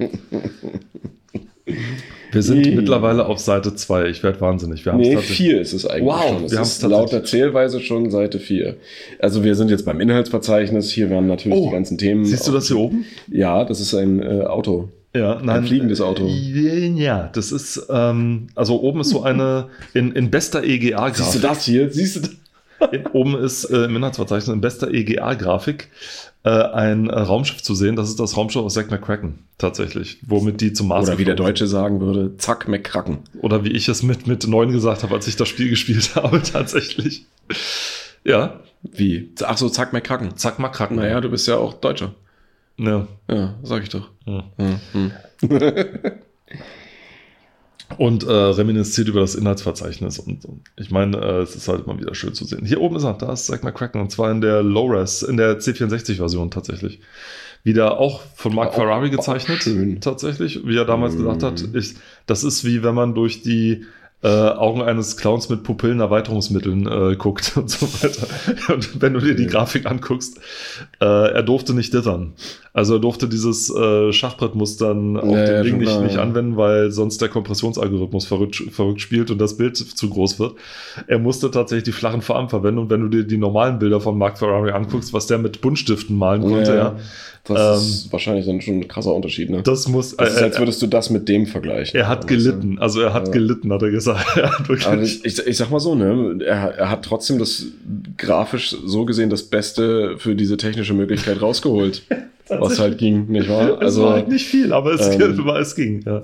Wir sind Nee. mittlerweile auf Seite 2. Ich werde wahnsinnig. Wir haben Nee, es tatsächlich- vier ist es eigentlich Wow, schon. Es wir ist laut der Zählweise schon Seite 4. Also wir sind jetzt beim Inhaltsverzeichnis. Hier werden natürlich Oh, die ganzen Themen. Siehst du das hier oben? Ja, das ist ein äh, Auto. Ja, nein. Ein fliegendes Auto. Ja, das ist, ähm, also oben ist so eine, in, in bester EGA-Grafik. Siehst du das hier? Siehst du das? Oben ist äh, im Inhaltsverzeichnis in bester EGA-Grafik äh, ein Raumschiff zu sehen. Das ist das Raumschiff aus Zack McCracken, tatsächlich. Womit die zum Mars Oder wie der Deutsche sagen würde, zack, McCracken. Oder wie ich es mit, mit 9 gesagt habe, als ich das Spiel gespielt habe, tatsächlich. Ja, Wie? Ach so, zack, McCracken. Zack McCracken. Naja, du bist ja auch Deutscher. Ja. Ja, sag ich doch. ja. Hm, hm. Und äh, reminisziert über das Inhaltsverzeichnis. Und, und ich meine, äh, es ist halt mal wieder schön zu sehen. Hier oben ist er, da ist Zack McCracken. Und zwar in der Low-Res, in der C64-Version tatsächlich. Wieder auch von Mark Auch- Ferrari gezeichnet. schön. Tatsächlich, wie er damals Mm. gesagt hat. Ich, das ist wie wenn man durch die äh, Augen eines Clowns mit Pupillenerweiterungsmitteln äh, guckt und so weiter. Und wenn du dir die. Grafik anguckst, äh, er durfte nicht dittern. Also er durfte dieses äh, Schachbrettmustern auf Ja, dem ja, Ding nicht, klar, nicht anwenden, weil sonst der Kompressionsalgorithmus verrückt, verrückt spielt und das Bild zu groß wird. Er musste tatsächlich die flachen Farben verwenden und wenn du dir die normalen Bilder von Mark Ferrari anguckst, was der mit Buntstiften malen konnte, ja, Ja, Das ist wahrscheinlich dann schon ein krasser Unterschied, ne? Ähm, das muss. Das ist, äh, als würdest du das mit dem vergleichen. er hat gelitten, also er hat gelitten, hat er gesagt. Er hat wirklich, ich, ich, ich sag mal so, ne, er, er hat trotzdem das grafisch so gesehen das Beste für diese technische Möglichkeit rausgeholt, was halt ging, nicht wahr? es Also war halt nicht viel, aber es, ähm, war, es ging. Ja.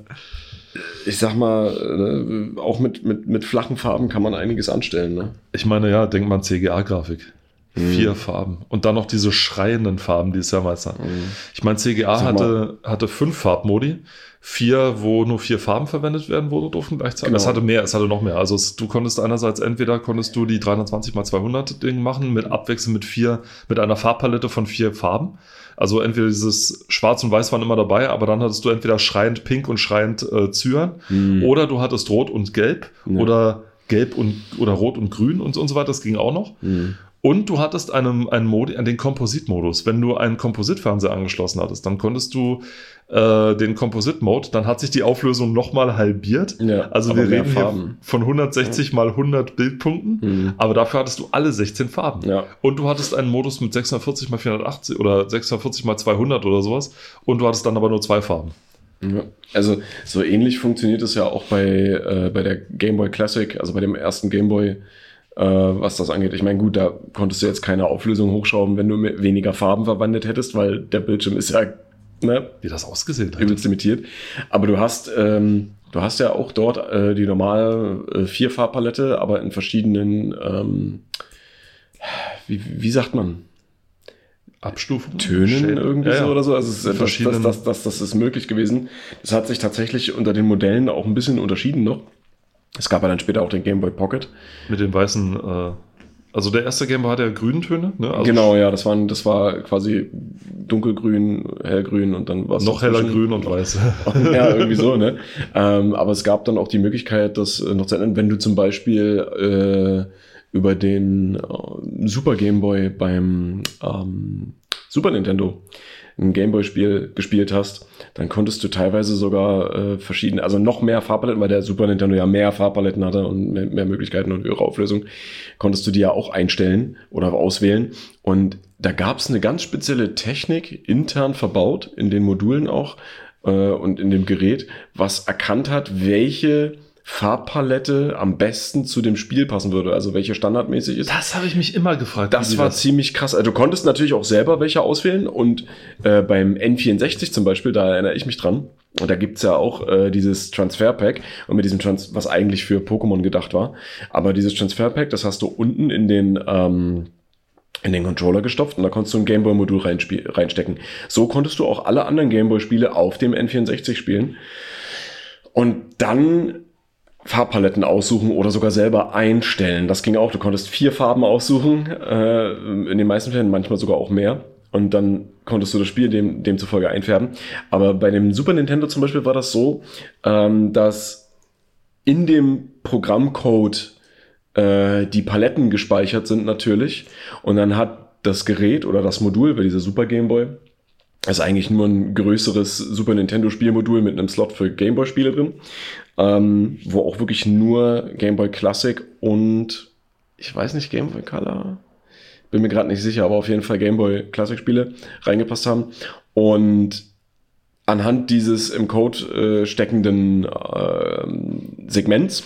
ich sag mal, äh, auch mit, mit, mit flachen Farben kann man einiges anstellen, ne? Ich meine, ja, denk mal an CGA-Grafik. Mhm. Vier Farben. Und dann noch diese schreienden Farben, die es ja meist hat. Ich meine, CGA hatte, hatte fünf Farbmodi. Vier, wo nur vier Farben verwendet werden wurde, durften gleichzeitig. Genau. Es hatte mehr, es hatte noch mehr. Also es, du konntest einerseits entweder konntest du die 320 x 200 Ding machen, mit abwechselnd mit vier, mit einer Farbpalette von vier Farben. Also entweder dieses Schwarz und Weiß waren immer dabei, aber dann hattest du entweder schreiend Pink und schreiend äh, Cyan. Mhm. Oder du hattest Rot und Gelb Ja. oder Gelb und oder Rot und Grün und, und so weiter. Das ging auch noch. Und du hattest einen, einen Modi, den Kompositmodus. Wenn du einen Kompositfernseher angeschlossen hattest, dann konntest du äh, den Komposit-Mode, dann hat sich die Auflösung nochmal halbiert. Ja, Also wir reden Farben. von 160 mal 100 Bildpunkten. Mhm. Aber dafür hattest du alle 16 Farben. Ja. Und du hattest einen Modus mit 640 mal 480 oder 640 mal 200 oder sowas. Und du hattest dann aber nur zwei Farben. Ja. Also so ähnlich funktioniert es ja auch bei, äh, bei der Game Boy Classic, also bei dem ersten Game Boy, äh, was das angeht. Ich meine, gut, da konntest du jetzt keine Auflösung hochschrauben, wenn du weniger Farben verwendet hättest, weil der Bildschirm ist ja ne, Wie das ausgesehen hat. übelst limitiert. Aber du hast, ähm, du hast ja auch dort äh, die normale äh, Vierfarbpalette, aber in verschiedenen, ähm, wie, wie sagt man? Abstufung. Tönen Shade. irgendwie Ja, so oder so. Also es das, das, das, das ist möglich gewesen. Das hat sich tatsächlich unter den Modellen auch ein bisschen unterschieden noch. Es gab ja dann später auch den Game Boy Pocket. Mit den weißen, äh, also der erste Gameboy hatte ja grünen Töne, ne? Also genau, ja, das, waren, das war quasi dunkelgrün, hellgrün und dann war es Noch heller grün und weiß. ja, irgendwie so, ne? Ähm, aber es gab dann auch die Möglichkeit, das äh, noch zu ändern, wenn du zum Beispiel äh, über den äh, Super Game Boy beim ähm, Super Nintendo ein Gameboy-Spiel gespielt hast, dann konntest du teilweise sogar äh, verschiedene, also noch mehr Farbpaletten, weil der Super Nintendo ja mehr Farbpaletten hatte und mehr, mehr Möglichkeiten und höhere Auflösung, konntest du die ja auch einstellen oder auswählen. Und da gab es eine ganz spezielle Technik intern verbaut, in den Modulen auch äh, und in dem Gerät, was erkannt hat, welche Farbpalette am besten zu dem Spiel passen würde, also welche standardmäßig ist. Das habe ich mich immer gefragt. Das war ziemlich krass. Also du konntest natürlich auch selber welche auswählen und äh, beim N64 zum Beispiel, da erinnere ich mich dran, und da gibt's ja auch äh, dieses Transfer Pack und mit diesem Trans was eigentlich für Pokémon gedacht war. Aber dieses Transfer Pack, das hast du unten in den ähm, in den Controller gestopft und da konntest du ein Gameboy-Modul reinstecken. So konntest du auch alle anderen Gameboy-Spiele auf dem N64 spielen. Und dann Farbpaletten aussuchen oder sogar selber einstellen. Das ging auch. Du konntest vier Farben aussuchen, äh, in den meisten Fällen manchmal sogar auch mehr. Und dann konntest du das Spiel dem, demzufolge einfärben. Aber bei dem Super Nintendo zum Beispiel war das so, ähm, dass in dem Programmcode äh, die Paletten gespeichert sind natürlich. Und dann hat das Gerät oder das Modul bei dieser Super Game Boy Ist eigentlich nur ein größeres Super Nintendo Spielmodul mit einem Slot für Gameboy Spiele drin, ähm, wo auch wirklich nur Gameboy Classic und ich weiß nicht Gameboy Color, bin mir gerade nicht sicher, aber auf jeden Fall Gameboy Classic Spiele reingepasst haben und anhand dieses im Code äh, steckenden äh, Segments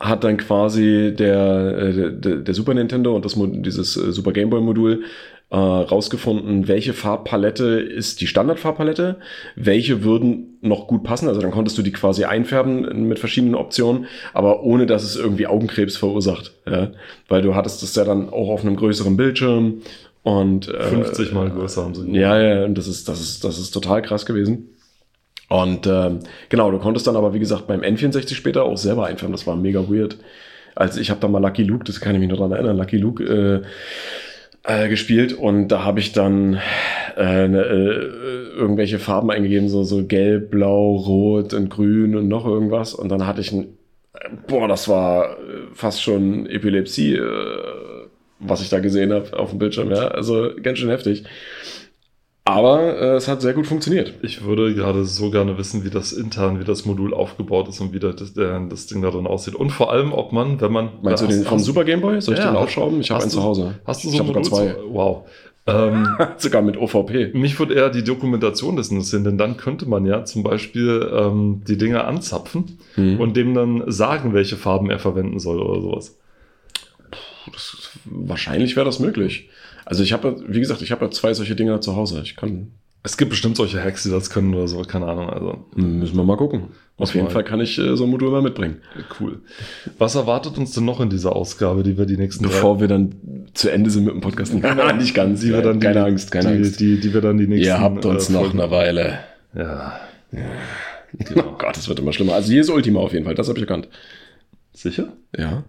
hat dann quasi der, äh, der, der Super Nintendo und das dieses äh, Super Game Boy Modul äh, rausgefunden, welche Farbpalette ist die Standardfarbpalette, welche würden noch gut passen. Also dann konntest du die quasi einfärben mit verschiedenen Optionen, aber ohne dass es irgendwie Augenkrebs verursacht. Ja? Weil du hattest das ja dann auch auf einem größeren Bildschirm und äh, 50 mal größer haben sie. Gemacht. Ja, ja, und das ist, das ist, das ist total krass gewesen. Und ähm, genau, du konntest dann aber, wie gesagt, beim N64 später auch selber einfärben. Das war mega weird. Also ich habe da mal Lucky Luke, das kann ich mich noch dran erinnern, Lucky Luke äh, äh, gespielt und da habe ich dann äh, ne, äh, irgendwelche Farben eingegeben, so, so gelb, blau, rot und grün und noch irgendwas. Und dann hatte ich ein, boah, das war fast schon Epilepsie, äh, was ich da gesehen habe auf dem Bildschirm, ja. Also ganz schön heftig. Aber äh, es hat sehr gut funktioniert. Ich würde gerade so gerne wissen, wie das intern, wie das Modul aufgebaut ist und wie das, der, das Ding da drin aussieht. Und vor allem, ob man, wenn man. Meinst du den vom Super Game Boy? Soll ich ja, den aufschrauben? Ich habe einen zu Hause. Hast du so ich sogar zwei? Wow. Ähm, sogar mit OVP. Mich würde eher die Dokumentation des interessieren, denn dann könnte man ja zum Beispiel ähm, die Dinge anzapfen hm. und dem dann sagen, welche Farben er verwenden soll oder sowas. Das, wahrscheinlich wäre das möglich. Also ich habe, wie gesagt, ich habe ja zwei solche Dinger zu Hause. Ich kann. Es gibt bestimmt solche Hacks, die das können oder so, keine Ahnung. Also müssen wir mal gucken. Auf jeden. Fall kann ich äh, so ein Modul mal mitbringen. Cool. Was erwartet uns denn noch in dieser Ausgabe, die wir die nächsten Bevor wir dann zu Ende sind mit dem Podcast? nicht ganz. Die wir dann keine die, Angst, keine die, Angst. Die, die, wir dann die nächsten. Ihr habt uns äh, noch eine Weile. Ja. ja. Genau. Oh Gott, das wird immer schlimmer. Also hier ist Ultima auf jeden Fall. Das habe ich erkannt. Sicher? Ja.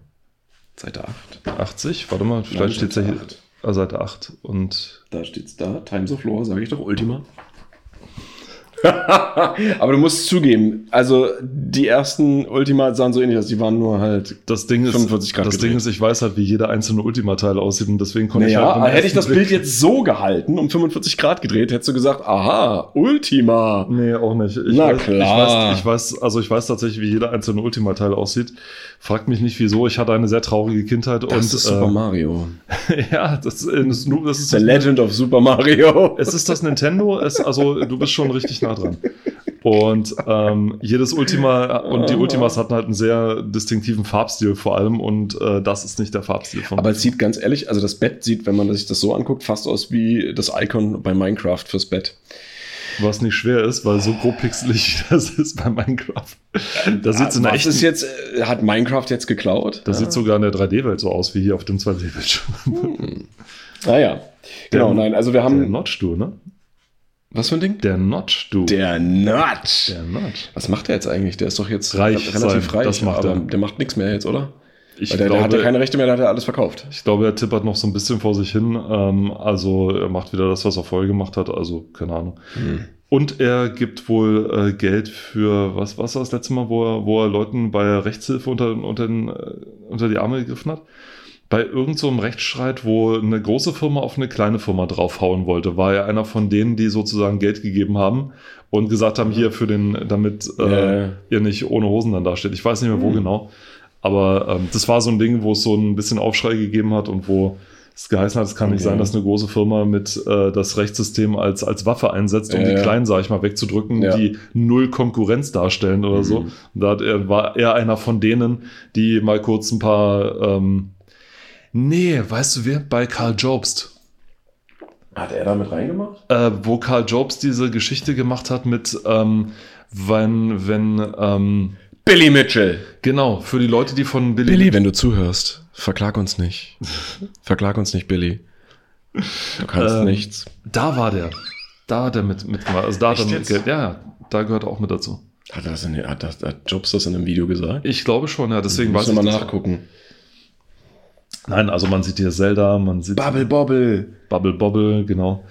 Seite 8. 80? Warte mal, vielleicht steht es ja hier. 8. Seite 8. Und da steht's da. Times of Lore, sage ich doch, Ultima. Aber du musst zugeben, also die ersten Ultima sahen so ähnlich aus, die waren nur halt das Ding 45 Grad. Das gedreht. Ding ist, ich weiß halt, wie jeder einzelne Ultima-Teil aussieht und deswegen konnte naja, ich halt. Hätte ich das Bild jetzt so gehalten, um 45 Grad gedreht, hättest du gesagt, aha, Ultima. Nee, auch nicht. Ich Na weiß, klar. Ich weiß, ich weiß, also ich weiß tatsächlich, wie jeder einzelne Ultima-Teil aussieht. Fragt mich nicht wieso, ich hatte eine sehr traurige Kindheit. Das und, ist Super äh, Mario. ja, das, ist, das ist The Legend of Super Mario. Es ist das Nintendo, es, also du bist schon richtig nah dran. Und ähm, jedes Ultima und die Ultimas hatten halt einen sehr distinktiven Farbstil vor allem und äh, das ist nicht der Farbstil von. Aber es sieht ganz ehrlich, also das Bett sieht, wenn man sich das so anguckt, fast aus wie das Icon bei Minecraft fürs Bett. Was nicht schwer ist, weil so grob pixelig das ist bei Minecraft. Da sieht so eine Was ist jetzt, äh, hat Minecraft jetzt geklaut? Das ja. sieht sogar in der 3D-Welt so aus wie hier auf dem 2D-Bildschirm. Hm. Naja, ah genau, nein, also wir haben. Der Notch-Tour, ne? Was für ein Ding? Der Notch, du. Der Notch. Der Notch. Was macht der jetzt eigentlich? Der ist doch jetzt reich relativ sein. reich, das macht aber er. der macht nichts mehr jetzt, oder? Ich Weil der, glaube, der hat ja keine Rechte mehr, der hat ja alles verkauft. Ich glaube, er tippert noch so ein bisschen vor sich hin. Ähm, also er macht wieder das, was er vorher gemacht hat. Also keine Ahnung. Hm. Und er gibt wohl äh, Geld für, was, was war das letzte Mal, wo er, wo er Leuten bei Rechtshilfe unter, unter, den, äh, unter die Arme gegriffen hat? Bei irgendeinem so Rechtsstreit, wo eine große Firma auf eine kleine Firma draufhauen wollte, war er einer von denen, die sozusagen Geld gegeben haben und gesagt haben, hier für den, damit äh, ihr nicht ohne Hosen dann dasteht. Ich weiß nicht mehr, wo mhm. genau. Aber ähm, das war so ein Ding, wo es so ein bisschen Aufschrei gegeben hat und wo es geheißen hat, es kann okay. nicht sein, dass eine große Firma mit äh, das Rechtssystem als, als Waffe einsetzt, um ja, die Kleinen, sag ich mal, wegzudrücken, ja. die null Konkurrenz darstellen oder mhm. so. Und da hat war er einer von denen, die mal kurz ein paar ähm, Nee, weißt du wer? Bei Karl Jobst. Hat er da mit reingemacht? Äh, wo Karl Jobst diese Geschichte gemacht hat mit, ähm, wenn, wenn, ähm, Billy Mitchell. Genau, für die Leute, die von Billy. Billy, wenn du zuhörst, verklag uns nicht. verklag uns nicht, Billy. Du kannst ähm, nichts. Da war der. Da hat er mit, mitgemacht. Also da hat er mit Geld. Ja, da gehört er auch mit dazu. Hat, das in, hat, das, hat Jobs das in einem Video gesagt? Ich glaube schon, ja. Deswegen weiß ich mal nachgucken. Auch. Nein, also man sieht hier Zelda, man sieht. Bubble Bobble. Bubble Bobble, genau.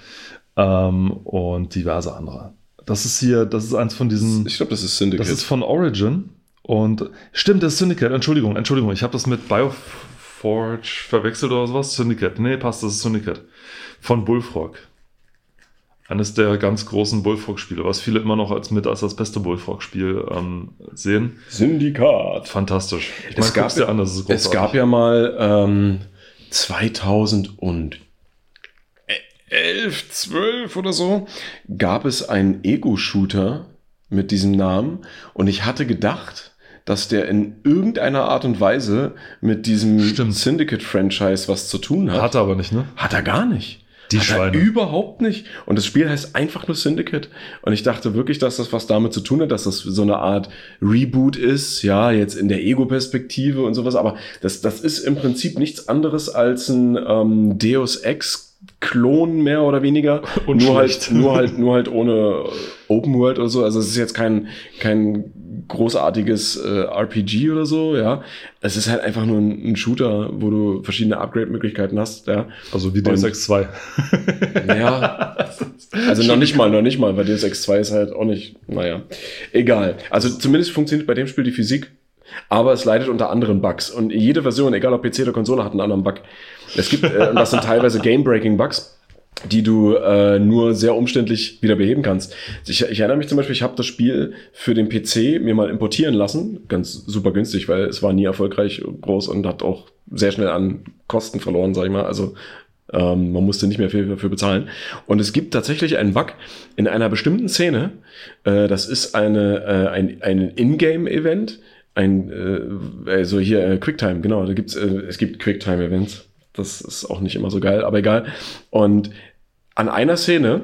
Ähm, und diverse andere. Das ist hier, das ist eins von diesen. Ich glaube, das ist Syndicate. Das ist von Origin. Und stimmt, das ist Syndicate. Entschuldigung, Entschuldigung. Ich habe das mit Bioforge verwechselt oder sowas. Syndicate. Nee, passt, das ist Syndicate. Von Bullfrog. Eines der ganz großen Bullfrog-Spiele, was viele immer noch als mit als das beste Bullfrog-Spiel ähm, sehen. Syndikat. Fantastisch. Ich Es gab, guck's dir an, es gab ja mal ähm, 2011, 12 oder so, gab es einen Ego-Shooter mit diesem Namen und ich hatte gedacht, dass der in irgendeiner Art und Weise mit diesem. Syndicate-Franchise was zu tun hat. Hat er aber nicht, ne? Hat er gar nicht. Die Hat Schweine. überhaupt nicht. Und das Spiel heißt einfach nur Syndicate. Und ich dachte wirklich, dass das was damit zu tun hat, dass das so eine Art Reboot ist, ja, jetzt in der Ego-Perspektive und sowas. Aber das, das ist im Prinzip nichts anderes als ein ähm, Deus Ex. Klon mehr oder weniger, Und nur halt, schlecht. nur halt, nur halt ohne Open World oder so. Also es ist jetzt kein kein großartiges äh, RPG oder so, ja. Es ist halt einfach nur ein, ein Shooter, wo du verschiedene Upgrade-Möglichkeiten hast, ja. Also wie Deus Ex 2. Naja, also noch nicht mal, noch nicht mal, weil Deus Ex 2 ist halt auch nicht, naja, egal. Also zumindest funktioniert bei dem Spiel die Physik, aber es leidet unter anderen Bugs. Und jede Version, egal ob PC oder Konsole, hat einen anderen Bug. Es gibt, äh, und das sind teilweise Game-Breaking-Bugs, die du äh, nur sehr umständlich wieder beheben kannst. Ich, ich erinnere mich zum Beispiel, ich habe das Spiel für den PC mir mal importieren lassen, ganz super günstig, weil es war nie erfolgreich groß und hat auch sehr schnell an Kosten verloren, sag ich mal. Also ähm, man musste nicht mehr viel dafür bezahlen. Und es gibt tatsächlich einen Bug in einer bestimmten Szene. Äh, das ist eine, äh, ein, ein Ingame-Event. Ein, äh, also hier äh, Quicktime, genau. Da gibt's, äh, es gibt Quicktime-Events. Das ist auch nicht immer so geil, aber egal. Und an einer Szene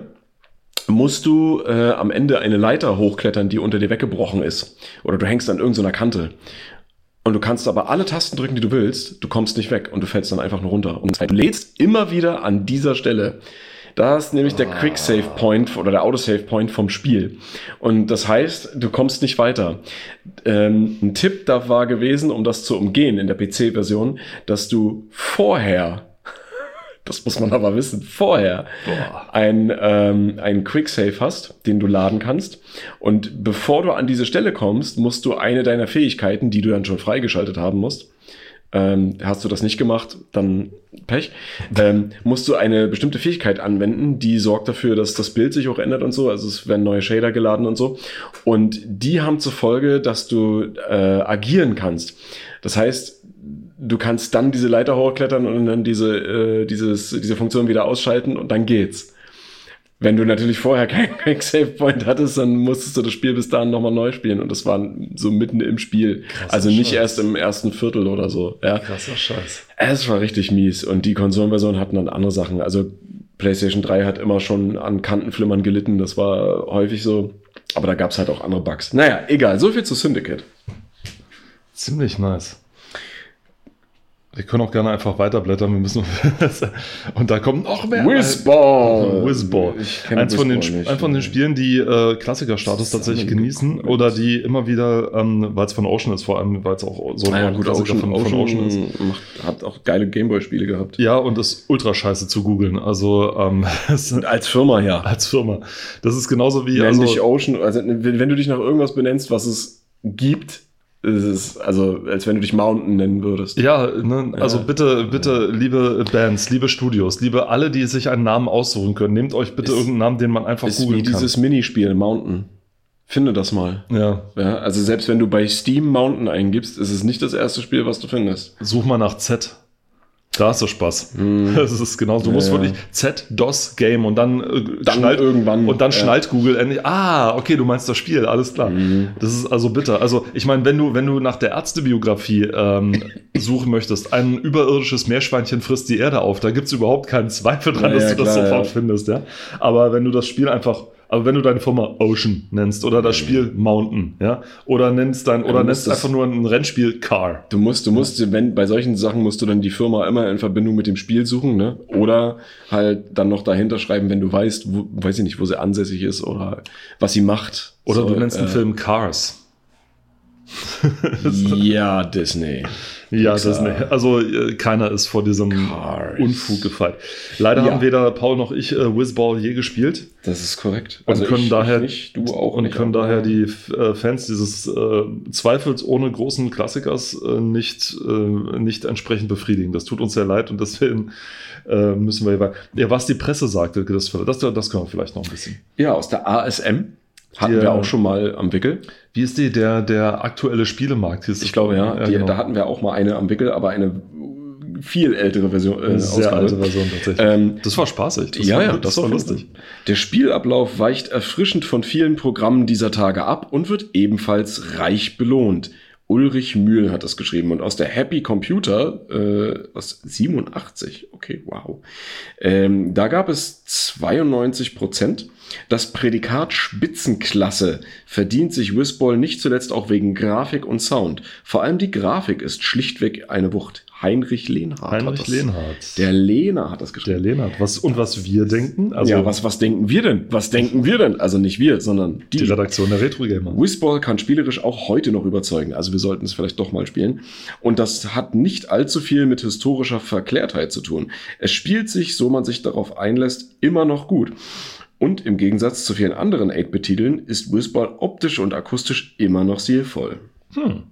musst du äh, am Ende eine Leiter hochklettern, die unter dir weggebrochen ist. Oder du hängst an irgendeiner Kante. Und du kannst aber alle Tasten drücken, die du willst. Du kommst nicht weg und du fällst dann einfach nur runter. Und du lädst immer wieder an dieser Stelle. Da ist nämlich der Quick Save Point oder der Autosave Point vom Spiel. Und das heißt, du kommst nicht weiter. Ähm, ein Tipp da war gewesen, um das zu umgehen in der PC-Version, dass du vorher, das muss man aber wissen, vorher ein, ähm, ein Quick Save hast, den du laden kannst. Und bevor du an diese Stelle kommst, musst du eine deiner Fähigkeiten, die du dann schon freigeschaltet haben musst, ähm, hast du das nicht gemacht, dann Pech, ähm, musst du eine bestimmte Fähigkeit anwenden, die sorgt dafür, dass das Bild sich auch ändert und so. Also es werden neue Shader geladen und so. Und die haben zur Folge, dass du äh, agieren kannst. Das heißt, du kannst dann diese Leiter hochklettern und dann diese, äh, dieses, diese Funktion wieder ausschalten und dann geht's. Wenn du natürlich vorher keinen Quick Save Point hattest, dann musstest du das Spiel bis dahin nochmal neu spielen und das war so mitten im Spiel. Krasser also nicht Scheiß. erst im ersten Viertel oder so. Ja. Krasser Scheiß. Es war richtig mies und die Konsolenversion hatten dann andere Sachen. Also PlayStation 3 hat immer schon an Kantenflimmern gelitten, das war häufig so. Aber da gab's halt auch andere Bugs. Naja, egal, so viel zu Syndicate. Ziemlich nice. Wir können auch gerne einfach weiterblättern. Wir müssen und da kommt noch mehr. Whizball! Whizball. Eins von, den, nicht. eins von den Spielen, die äh, Klassikerstatus tatsächlich genießen oder die immer wieder, ähm, weil es von Ocean ist, vor allem, weil es auch so Naja, ein gut, Klassiker Ocean, von, Ocean, von Ocean ist. macht, hat auch geile Gameboy-Spiele gehabt. Ja, und ist ultra scheiße zu googeln. Also ähm, als Firma, ja. als Firma. Das ist genauso wie Nenn also, dich Ocean, also wenn du dich nach irgendwas benennst, was es gibt, ist es, also als wenn du dich Mountain nennen würdest. Ja, ne, also Ja. bitte, bitte, liebe Bands, liebe Studios, liebe alle, die sich einen Namen aussuchen können, nehmt euch bitte Ist- irgendeinen Namen, den man einfach ist wie googeln kann. dieses Minispiel Mountain. Finde das mal. ja, Ja, also selbst wenn du bei Steam Mountain eingibst, ist es nicht das erste Spiel, was du findest. such mal nach Z. Da hast du Spaß. Hm. Das ist genau, du musst Ja. wirklich Z, DOS, Game und dann, äh, Dann schnallt, irgendwann. und dann ja. schnallt Google endlich, ah, okay, du meinst das Spiel, alles klar. Mhm. Das ist also bitter. Also, ich meine, wenn du, wenn du nach der Ärztebiografie ähm, suchen möchtest, ein überirdisches Meerschweinchen frisst die Erde auf, da gibt's überhaupt keinen Zweifel dran, Ja, dass du das klar, sofort ja. findest, ja. Aber wenn du das Spiel einfach, aber wenn du deine Firma Ocean nennst oder das Spiel Mountain, ja, oder nennst dein, oder du nennst einfach nur ein Rennspiel Car. Du musst, du musst, wenn bei solchen Sachen musst du dann die Firma immer in Verbindung mit dem Spiel suchen, ne? Oder halt dann noch dahinter schreiben, wenn du weißt, wo, weiß ich nicht, wo sie ansässig ist oder was sie macht. Oder So, du nennst den äh, Film Cars. ja, Disney. Ja, Disney. Also äh, keiner ist vor diesem Cars. Unfug gefeit. Leider Ja. haben weder Paul noch ich äh, Whizball je gespielt Das ist korrekt. und können ich, daher ich nicht, und nicht. können daher die äh, Fans dieses äh, zweifelsohne großen Klassikers äh, nicht äh, nicht entsprechend befriedigen. Das tut uns sehr leid und deswegen äh, müssen wir ja, ja was die Presse sagte, das, das, das können wir vielleicht noch ein bisschen. Ja, aus der ASM. Hatten Die, wir auch schon mal am Wickel. Wie ist die der der aktuelle Spielemarkt? Hieß Ich glaube, ja. die, genau. Da hatten wir auch mal eine am Wickel, aber eine viel ältere Version. Äh, sehr Ausgabe. alte Version tatsächlich. Ähm, das war spaßig. Das ja, war, ja, das war lustig. Der Spielablauf weicht erfrischend von vielen Programmen dieser Tage ab und wird ebenfalls reich belohnt. Ulrich Mühl hat das geschrieben und aus der Happy Computer äh, aus 87, okay, wow. Ähm, da gab es 92 Prozent. Das Prädikat Spitzenklasse verdient sich Whizball nicht zuletzt auch wegen Grafik und Sound. Vor allem die Grafik ist schlichtweg eine Wucht. Heinrich Lehnhardt. hat Heinrich das, Lehnhardt. Der Lehner hat das geschrieben. Der Lehnhardt. Was, und was wir denken, also ja, was, was denken wir denn? Was denken wir denn? Also nicht wir, sondern die. die Redaktion der Retro Gamer. Whizball kann spielerisch auch heute noch überzeugen. Also wir sollten es vielleicht doch mal spielen. Und das hat nicht allzu viel mit historischer Verklärtheit zu tun. Es spielt sich, so man sich darauf einlässt, immer noch gut. Und im Gegensatz zu vielen anderen 8-Bit-Titeln ist Whizball optisch und akustisch immer noch stilvoll. Hm.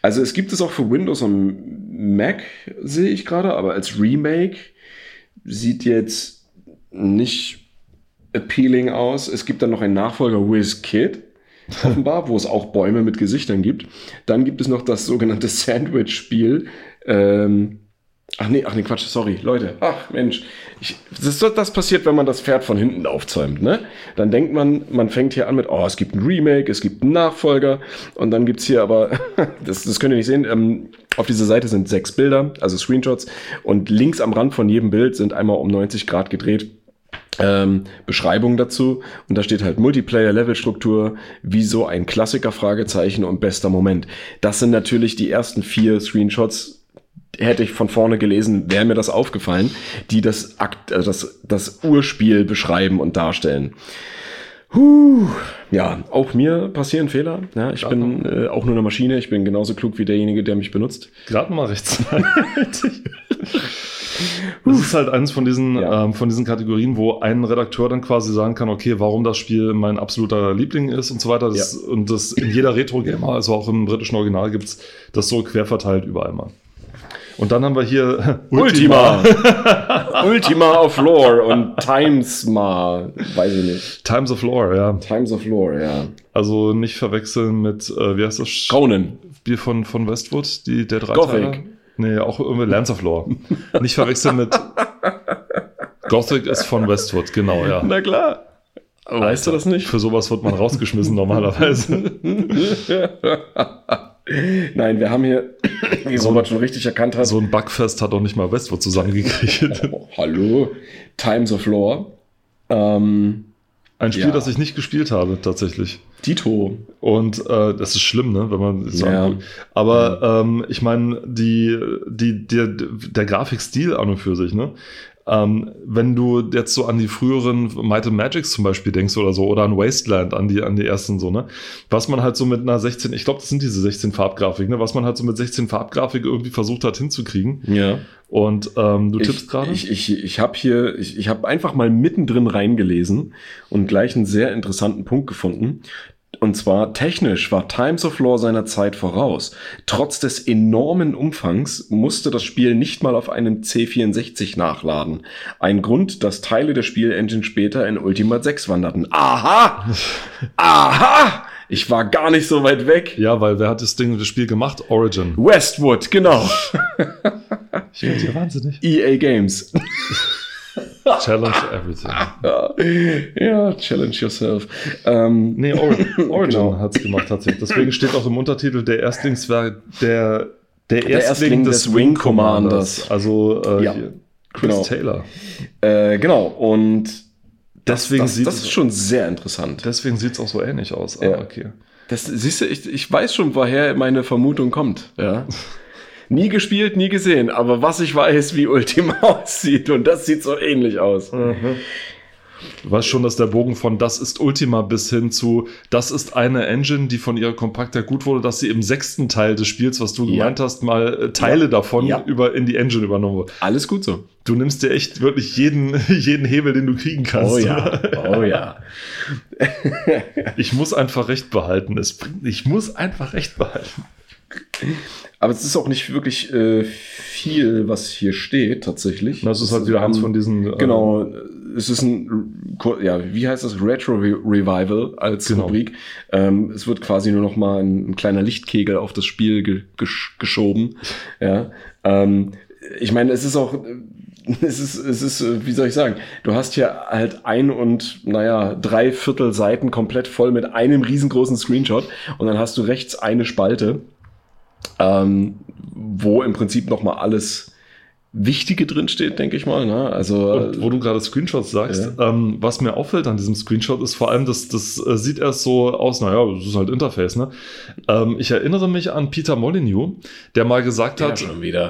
Also es gibt es auch für Windows und Mac, sehe ich gerade, aber als Remake sieht jetzt nicht appealing aus. Es gibt dann noch einen Nachfolger WizKid, offenbar, wo es auch Bäume mit Gesichtern gibt. Dann gibt es noch das sogenannte Sandwich-Spiel. Ähm, ach nee, ach nee, Quatsch, sorry, Leute. Ach Mensch, ich, das, das passiert, wenn man das Pferd von hinten aufzäumt. Ne? Dann denkt man, man fängt hier an mit, oh, es gibt ein Remake, es gibt einen Nachfolger und dann gibt's hier aber, das, das könnt ihr nicht sehen, ähm, auf dieser Seite sind sechs Bilder, also Screenshots und links am Rand von jedem Bild sind einmal um 90 Grad gedreht ähm, Beschreibung dazu und da steht halt Multiplayer-Level-Struktur, wie so ein Klassiker, Fragezeichen und bester Moment. Das sind natürlich die ersten vier Screenshots, hätte ich von vorne gelesen, wäre mir das aufgefallen, die das, Akt, also das, das Urspiel beschreiben und darstellen. Huh. Ja, auch mir passieren Fehler. Ja, ich bin äh, auch nur eine Maschine. Ich bin genauso klug wie derjenige, der mich benutzt. Gerade mal rechtzeitig. Das ist halt eines von diesen, Ja. ähm, von diesen Kategorien, wo ein Redakteur dann quasi sagen kann, okay, warum das Spiel mein absoluter Liebling ist und so weiter. Das, Und das in jeder Retro-Gamer, also auch im britischen Original, gibt's das so quer verteilt überall mal. Und dann haben wir hier Ultima. Ultima of Lore und Timesma. Weiß ich nicht. Times of Lore, ja. Times of Lore, ja. Also nicht verwechseln mit, äh, wie heißt das Conan. Spiel von, von Westwood, die, der drei Gothic. Nee, auch irgendwie Lands of Lore. nicht verwechseln mit Gothic ist von Westwood, genau, ja. Na klar. Weißt du das nicht? Für sowas wird man rausgeschmissen normalerweise. Nein, wir haben hier, wie Robert schon richtig erkannt hat, so ein Bugfest hat doch nicht mal Westwood zusammengekriegt. Oh, hallo, Times of Lore. Ähm, Ein Spiel, Ja. das ich nicht gespielt habe, tatsächlich. Dito. Und äh, das ist schlimm, ne, wenn man es so Ja. anguckt. Aber ähm, ich meine, die, die, der, der Grafikstil an und für sich, ne? Ähm, wenn du jetzt so an die früheren Might and Magics zum Beispiel denkst oder so, oder an Wasteland, an die, an die ersten so, ne? Was man halt so mit einer 16, ich glaube, das sind diese 16 Farbgrafik, ne? Was man halt so mit 16 Farbgrafik irgendwie versucht hat hinzukriegen. Ja. Und ähm, du tippst gerade? ich, ich, ich habe hier, ich, ich habe einfach mal mittendrin reingelesen und gleich einen sehr interessanten Punkt gefunden. Und zwar technisch war Times of Lore seiner Zeit voraus. Trotz des enormen Umfangs musste das Spiel nicht mal auf einem C64 nachladen. Ein Grund, dass Teile der Spielengine später in Ultima 6 wanderten. Aha! Aha! Ich war gar nicht so weit weg. Ja, weil wer hat das Ding, das Spiel gemacht? Origin. Westwood, genau. Ich bin dir wahnsinnig. EA Games. Challenge everything. Ja, ja, challenge yourself. Ähm, Nee, Or Origin Genau. hat's gemacht tatsächlich. Deswegen steht auch im Untertitel der Erstlingswerk, der, der Erstling, Erstling des, Wing Commanders. Commanders. Also äh, Ja, Chris genau. Taylor. äh, genau, und das, Deswegen das, sieht das es- ist schon sehr interessant. Deswegen sieht's auch so ähnlich aus. Ja. Ah, okay. Das, siehst du, ich, ich weiß schon, woher meine Vermutung kommt. Ja. Nie gespielt, nie gesehen, aber was ich weiß, wie Ultima aussieht, und das sieht so ähnlich aus. Du weißt schon, dass der Bogen von das ist Ultima bis hin zu das ist eine Engine, die von ihrer Kompaktheit gut wurde, dass sie im sechsten Teil des Spiels, was du Ja. gemeint hast, mal äh, Teile Ja. davon Ja. über in die Engine übernommen wurde. Alles gut so. Du nimmst dir echt wirklich jeden, jeden Hebel, den du kriegen kannst. Oh ja, oh ja. Ich muss einfach Recht behalten. Es bringt, ich muss einfach Recht behalten. Aber es ist auch nicht wirklich äh, viel, was hier steht, tatsächlich. Das ist halt wieder eins von diesen. äh, Genau, es ist ein, ja, wie heißt das? Retro Re- Revival als Genau. Rubrik. Ähm, es wird quasi nur noch mal ein, ein kleiner Lichtkegel auf das Spiel ge gesch geschoben. Ja, ähm, ich meine, es ist auch, es ist, es ist, äh, wie soll ich sagen, du hast hier halt ein und, naja, drei Viertel Seiten komplett voll mit einem riesengroßen Screenshot und dann hast du rechts eine Spalte, ähm, wo im Prinzip noch mal alles Wichtige drin steht, denke ich mal. Ne? Also Und wo du gerade Screenshots sagst, ähm, was mir auffällt an diesem Screenshot ist vor allem, dass das äh, sieht erst so aus, naja, das ist halt Interface, ne? Ähm, ich erinnere mich an Peter Molyneux, der mal gesagt Ja, hat,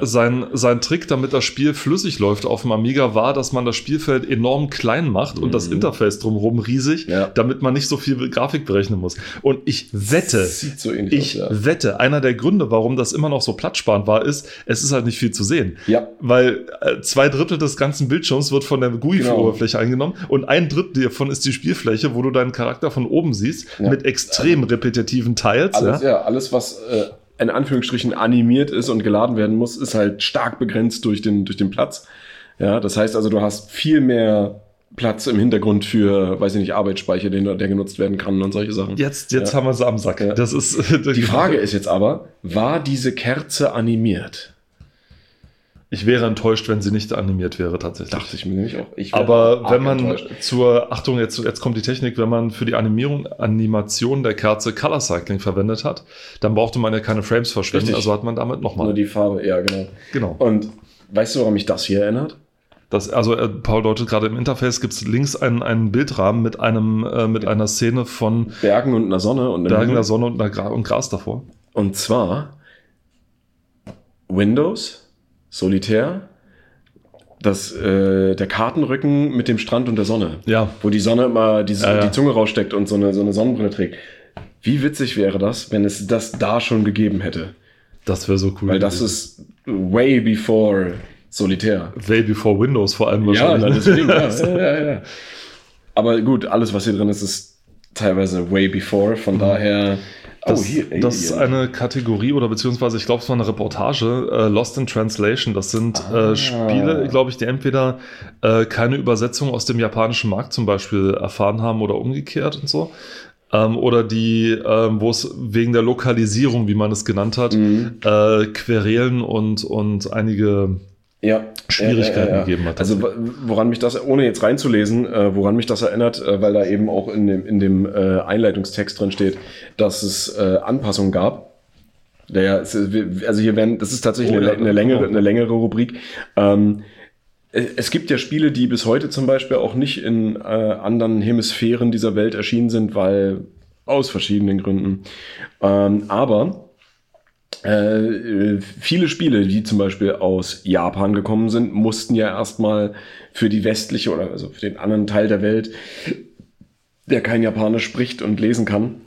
sein, sein Trick, damit das Spiel flüssig läuft auf dem Amiga, war, dass man das Spielfeld enorm klein macht und das Interface drumherum riesig, Mhm. Ja. damit man nicht so viel Grafik berechnen muss. Und ich wette, sieht so ich aus. wette, einer der Gründe, warum das immer noch so platzsparend war, ist, es ist halt nicht viel zu sehen. Ja. Weil äh, zwei Drittel des ganzen Bildschirms wird von der GUI-Oberfläche Genau. eingenommen und ein Drittel davon ist die Spielfläche, wo du deinen Charakter von oben siehst, Ja. mit extrem repetitiven Teils. Alles, ja. ja, alles, was äh, in Anführungsstrichen animiert ist und geladen werden muss, ist halt stark begrenzt durch den, durch den Platz. Ja, das heißt also, du hast viel mehr Platz im Hintergrund für, weiß ich nicht, Arbeitsspeicher, den, der genutzt werden kann und solche Sachen. Jetzt, jetzt Ja. haben wir sie am Sack. Ja. Das ist Die Frage ist jetzt aber, war diese Kerze animiert? Ich wäre enttäuscht, wenn sie nicht animiert wäre, tatsächlich. Dachte ich mir nämlich auch. Aber wenn man enttäuscht. zur, Achtung, jetzt, jetzt kommt die Technik, wenn man für die Animierung, Animation der Kerze Color Cycling verwendet hat, dann brauchte man ja keine Frames verschwenden, Richtig. also hat man damit Nur nochmal. die Farbe, ja, genau. Genau. Und weißt du, warum mich das hier erinnert? Das, also äh, Paul deutet gerade im Interface gibt es links einen, einen Bildrahmen mit einem äh, mit einer Szene von Bergen und einer Sonne und Bergen der Sonne und, einer Gra und Gras davor. Und zwar Windows, Solitär, das, äh, der Kartenrücken mit dem Strand und der Sonne. Ja. Wo die Sonne immer die, Ja, ja. die Zunge raussteckt und so eine, so eine Sonnenbrille trägt. Wie witzig wäre das, wenn es das da schon gegeben hätte? Das wäre so cool. Weil das ist way before Solitär. way before Windows vor allem Ja, wahrscheinlich. ne? deswegen, ja, ja, ja, ja. Aber gut, alles, was hier drin ist, ist teilweise way before. Von daher. Das, ey, das ist eine Kategorie oder beziehungsweise ich glaube, es war eine Reportage, äh, Lost in Translation. Das sind Ah. äh, Spiele, glaube ich, die entweder äh, keine Übersetzung aus dem japanischen Markt zum Beispiel erfahren haben oder umgekehrt und so. Ähm, oder die, ähm, wo es wegen der Lokalisierung, wie man es genannt hat, Mhm. äh, Querelen und, und einige ja, Schwierigkeiten gegeben hat. Also woran mich das, ohne jetzt reinzulesen, äh, woran mich das erinnert, äh, weil da eben auch in dem, in dem äh, Einleitungstext drin steht, dass es äh, Anpassungen gab. Der, also hier werden, das ist tatsächlich Oh, eine, ja, eine, längere, genau. eine längere Rubrik. Ähm, äh, es gibt ja Spiele, die bis heute zum Beispiel auch nicht in äh, anderen Hemisphären dieser Welt erschienen sind, weil aus verschiedenen Gründen. Ähm, aber äh, viele Spiele, die zum Beispiel aus Japan gekommen sind, mussten ja erstmal für die westliche oder also für den anderen Teil der Welt, der kein Japanisch spricht und lesen kann,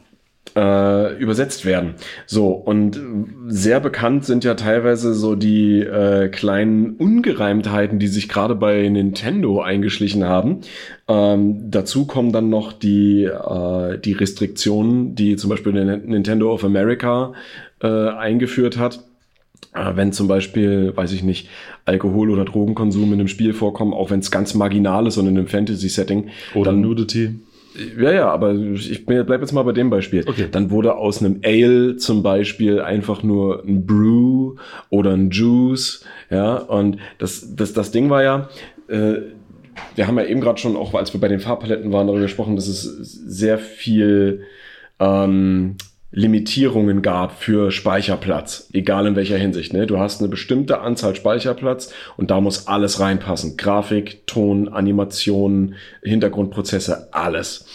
äh, übersetzt werden. So, und sehr bekannt sind ja teilweise so die äh, kleinen Ungereimtheiten, die sich gerade bei Nintendo eingeschlichen haben. Ähm, dazu kommen dann noch die, äh, die Restriktionen, die zum Beispiel Nintendo of America äh, eingeführt hat. Äh, Wenn zum Beispiel, weiß ich nicht, Alkohol- oder Drogenkonsum in einem Spiel vorkommen, auch wenn es ganz marginal ist und in einem Fantasy-Setting, oder dann Nudity. ja, ja, aber ich bleib jetzt mal bei dem Beispiel. Okay. Dann wurde aus einem Ale zum Beispiel einfach nur ein Brew oder ein Juice, ja, und das, das, das Ding war ja, äh, wir haben ja eben gerade schon, auch als wir bei den Farbpaletten waren, darüber gesprochen, dass es sehr viel ähm, Limitierungen gab für Speicherplatz, egal in welcher Hinsicht. Ne? Du hast eine bestimmte Anzahl Speicherplatz und da muss alles reinpassen. Grafik, Ton, Animation, Hintergrundprozesse, alles.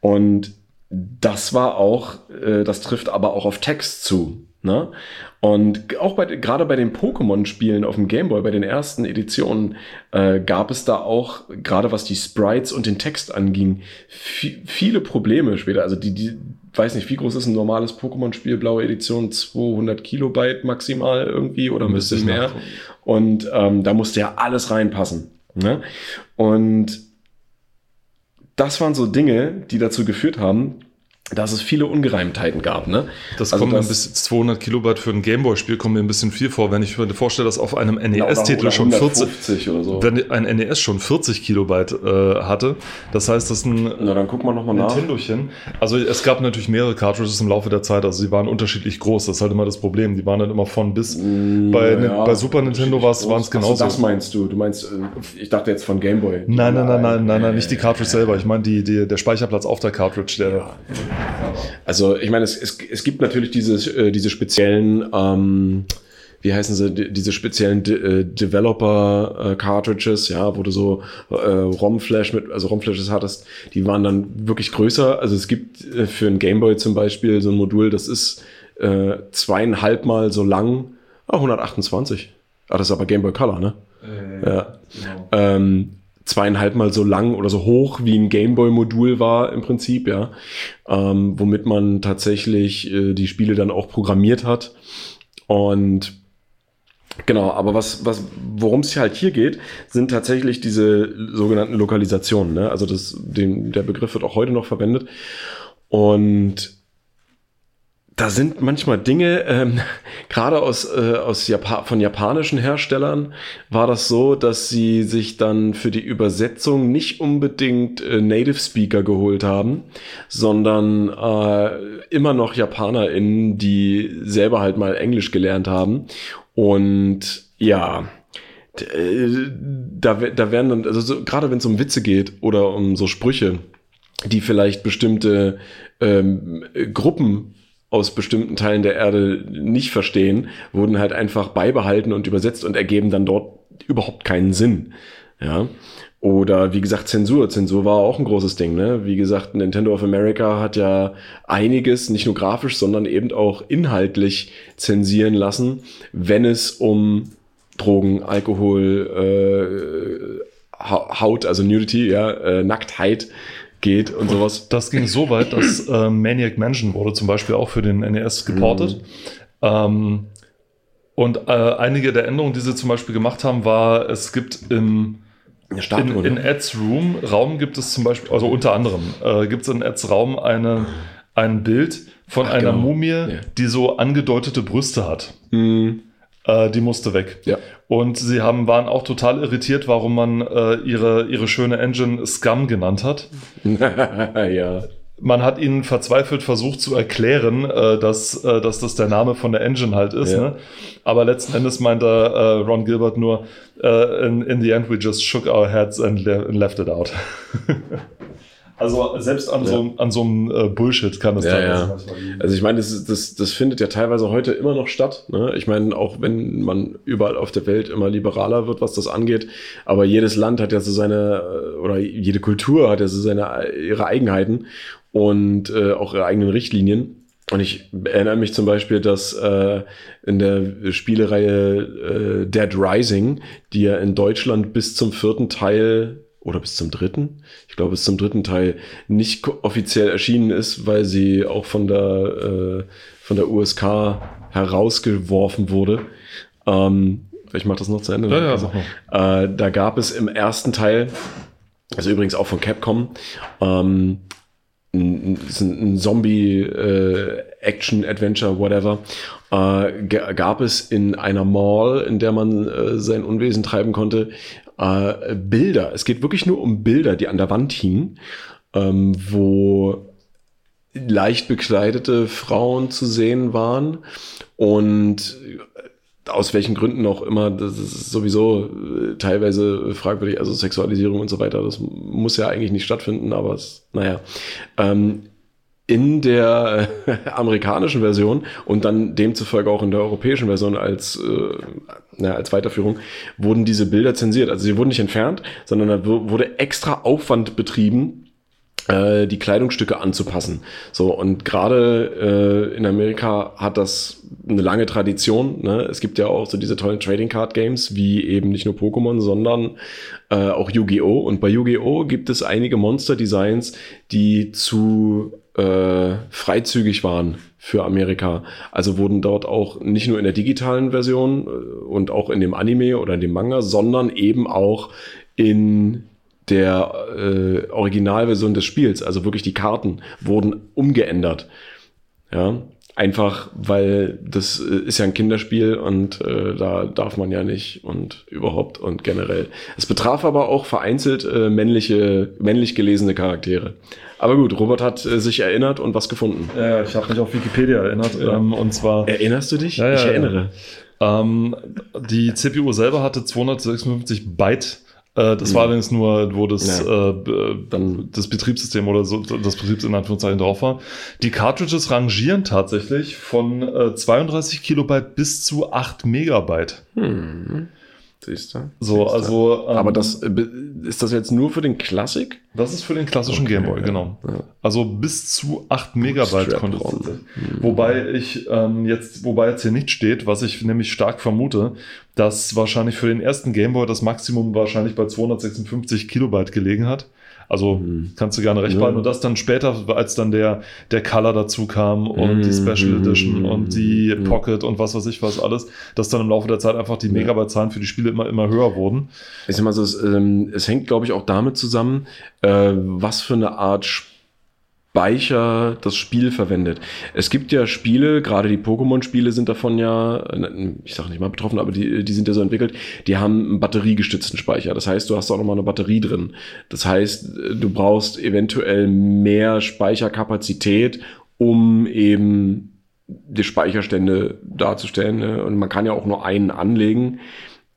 Und das war auch, äh, das trifft aber auch auf Text zu. Ne? Und auch bei, gerade bei den Pokémon-Spielen auf dem Gameboy, bei den ersten Editionen, äh, gab es da auch, gerade was die Sprites und den Text anging, viele Probleme später. Also die, die, weiß nicht, wie groß ist ein normales Pokémon-Spiel, blaue Edition, 200 Kilobyte maximal irgendwie oder ein bisschen mehr. Nachgucken. Und ähm, da musste ja alles reinpassen. Ne? Und das waren so Dinge, die dazu geführt haben, dass es viele Ungereimtheiten gab. Ne? Das also kommt das, bisschen, 200 Kilobyte für ein Gameboy-Spiel kommt mir ein bisschen viel vor, wenn ich mir vorstelle, dass auf einem NES-Titel schon 40, oder so. wenn ein NES schon 40 Kilobyte äh, hatte. Das heißt, das ist ein Na, dann gucken wir noch mal Nintendochen. Also es gab natürlich mehrere Cartridges im Laufe der Zeit, also sie waren unterschiedlich groß. Das ist halt immer das Problem. Die waren dann immer von bis. Mm, bei, ja, bei Super Nintendo waren es genauso. Also das meinst du? Du meinst, äh, ich dachte jetzt von Gameboy. Nein, nein, nein, nein, nein, nein, nicht die Cartridge selber. Ich meine die, die, der Speicherplatz auf der Cartridge, der. Ja. Also ich meine, es, es, es gibt natürlich diese, äh, diese speziellen, ähm, wie heißen sie, diese speziellen De äh, Developer-Cartridges, äh, ja, wo du so äh, ROM-Flash mit, also ROM-Flashes hattest, die waren dann wirklich größer. Also es gibt für ein Gameboy zum Beispiel so ein Modul, das ist äh, zweieinhalb Mal so lang, ah, 128. Ah, das ist aber Gameboy Color, ne? Äh, ja. Genau. Ähm, zweieinhalb Mal so lang oder so hoch wie ein Gameboy-Modul war im Prinzip, ja, ähm, womit man tatsächlich äh, die Spiele dann auch programmiert hat. Und genau, aber was, was, worum es halt hier geht, sind tatsächlich diese sogenannten Lokalisationen. Ne? Also das, den, der Begriff wird auch heute noch verwendet. Und da sind manchmal Dinge, ähm, gerade aus, äh, aus Japa von japanischen Herstellern war das so, dass sie sich dann für die Übersetzung nicht unbedingt äh, Native Speaker geholt haben, sondern äh, immer noch JapanerInnen, die selber halt mal Englisch gelernt haben. Und ja, äh, da, da werden dann, also so, gerade wenn es um Witze geht oder um so Sprüche, die vielleicht bestimmte ähm, Gruppen aus bestimmten Teilen der Erde nicht verstehen, wurden halt einfach beibehalten und übersetzt und ergeben dann dort überhaupt keinen Sinn. Ja. Oder wie gesagt, Zensur. Zensur war auch ein großes Ding. Ne? Wie gesagt, Nintendo of America hat ja einiges, nicht nur grafisch, sondern eben auch inhaltlich zensieren lassen, wenn es um Drogen, Alkohol, äh, Haut, also Nudity, ja, äh, Nacktheit geht und, und sowas. Das ging so weit, dass äh, Maniac Mansion wurde zum Beispiel auch für den NES geportet. Mhm. Ähm, und äh, einige der Änderungen, die sie zum Beispiel gemacht haben, war, es gibt im in, in Eds Room Raum gibt es zum Beispiel, also unter anderem, äh, gibt es in Eds Raum eine, ein Bild von Ach, einer genau. Mumie, ja. die so angedeutete Brüste hat. Mhm. Äh, die musste weg. Ja. Und sie haben, waren auch total irritiert, warum man äh, ihre, ihre schöne Engine Scum genannt hat. ja. Man hat ihnen verzweifelt versucht zu erklären, äh, dass, äh, dass das der Name von der Engine halt ist. Ja. Ne? Aber letzten Endes meinte äh, Ron Gilbert nur, äh, in, in the end we just shook our heads and, le and left it out. Also selbst an, ja. so, an so einem äh, Bullshit kann das ja, teilweise ja. Also ich meine, das, das, das findet ja teilweise heute immer noch statt. Ne? Ich meine, auch wenn man überall auf der Welt immer liberaler wird, was das angeht, aber jedes Land hat ja so seine, äh, oder jede Kultur hat ja so seine ihre Eigenheiten und äh, auch ihre eigenen Richtlinien. Und ich erinnere mich zum Beispiel, dass äh, in der Spielereihe äh, Dead Rising, die ja in Deutschland bis zum vierten Teil oder bis zum dritten, ich glaube bis zum dritten Teil nicht offiziell erschienen ist, weil sie auch von der äh, von der USK herausgeworfen wurde. Ähm, ich mache das noch zu Ende. Ja, ja, also, äh, da gab es im ersten Teil, also übrigens auch von Capcom, ähm, ein, ein Zombie äh, Action Adventure whatever äh, gab es in einer Mall, in der man äh, sein Unwesen treiben konnte, äh, Bilder. Es geht wirklich nur um Bilder, die an der Wand hingen, ähm, wo leicht bekleidete Frauen zu sehen waren und aus welchen Gründen auch immer, das ist sowieso äh, teilweise fragwürdig, also Sexualisierung und so weiter, das muss ja eigentlich nicht stattfinden, aber es, naja. Ähm, in der äh, amerikanischen Version und dann demzufolge auch in der europäischen Version als, äh, na, als Weiterführung wurden diese Bilder zensiert. Also sie wurden nicht entfernt, sondern da wurde extra Aufwand betrieben, äh, die Kleidungsstücke anzupassen. So, und gerade äh, in Amerika hat das eine lange Tradition. Ne? Es gibt ja auch so diese tollen Trading Card Games, wie eben nicht nur Pokémon, sondern äh, auch Yu-Gi-Oh! Und bei Yu-Gi-Oh! gibt es einige Monster-Designs, die zu äh, freizügig waren für Amerika. Also wurden dort auch nicht nur in der digitalen Version äh, und auch in dem Anime oder in dem Manga, sondern eben auch in der äh, Originalversion des Spiels, also wirklich die Karten, wurden umgeändert. Ja, einfach weil das äh, ist ja ein Kinderspiel und äh, da darf man ja nicht und überhaupt und generell. Es betraf aber auch vereinzelt äh, männliche, männlich gelesene Charaktere. Aber gut, Robert hat äh, sich erinnert und was gefunden. Ja, ich habe mich auf Wikipedia erinnert ähm, und zwar Erinnerst du dich? Ja, ja, ich erinnere. Ähm, die CPU selber hatte 256 Byte. Äh, das war allerdings nur, wo das. Ja. äh, Dann- das Betriebssystem oder so, das Betriebs in Anführungszeichen drauf war. Die Cartridges rangieren tatsächlich von äh, 32 Kilobyte bis zu 8 Megabyte. Hm. Siehst du? So, Siehst du. also. ähm, Aber das, äh, ist das jetzt nur für den Klassik? Das ist für den klassischen Okay, Gameboy, ja. genau. Ja. Also bis zu 8 Megabyte ROM. tatsächlich. Wobei ich ähm, jetzt, wobei jetzt hier nicht steht, was ich nämlich stark vermute, dass wahrscheinlich für den ersten Gameboy das Maximum wahrscheinlich bei 256 Kilobyte gelegen hat. Also Mhm. kannst du gerne recht Ja. behalten. Und das dann später, als dann der, der Color dazu kam und die Mhm. Special Edition und die Mhm. Pocket und was weiß ich was alles, dass dann im Laufe der Zeit einfach die Ja. Megabyte-Zahlen für die Spiele immer, immer höher wurden. Ich sag mal so, es, ähm, es hängt, glaube ich, auch damit zusammen, äh, was für eine Art Speicher das Spiel verwendet. Es gibt ja Spiele, gerade die Pokémon-Spiele sind davon ja, äh, ich sage nicht mal betroffen, aber die, die sind ja so entwickelt, die haben einen batteriegestützten Speicher. Das heißt, du hast auch nochmal eine Batterie drin. Das heißt, äh, du brauchst eventuell mehr Speicherkapazität, um eben die Speicherstände darzustellen. Ne? Und man kann ja auch nur einen anlegen.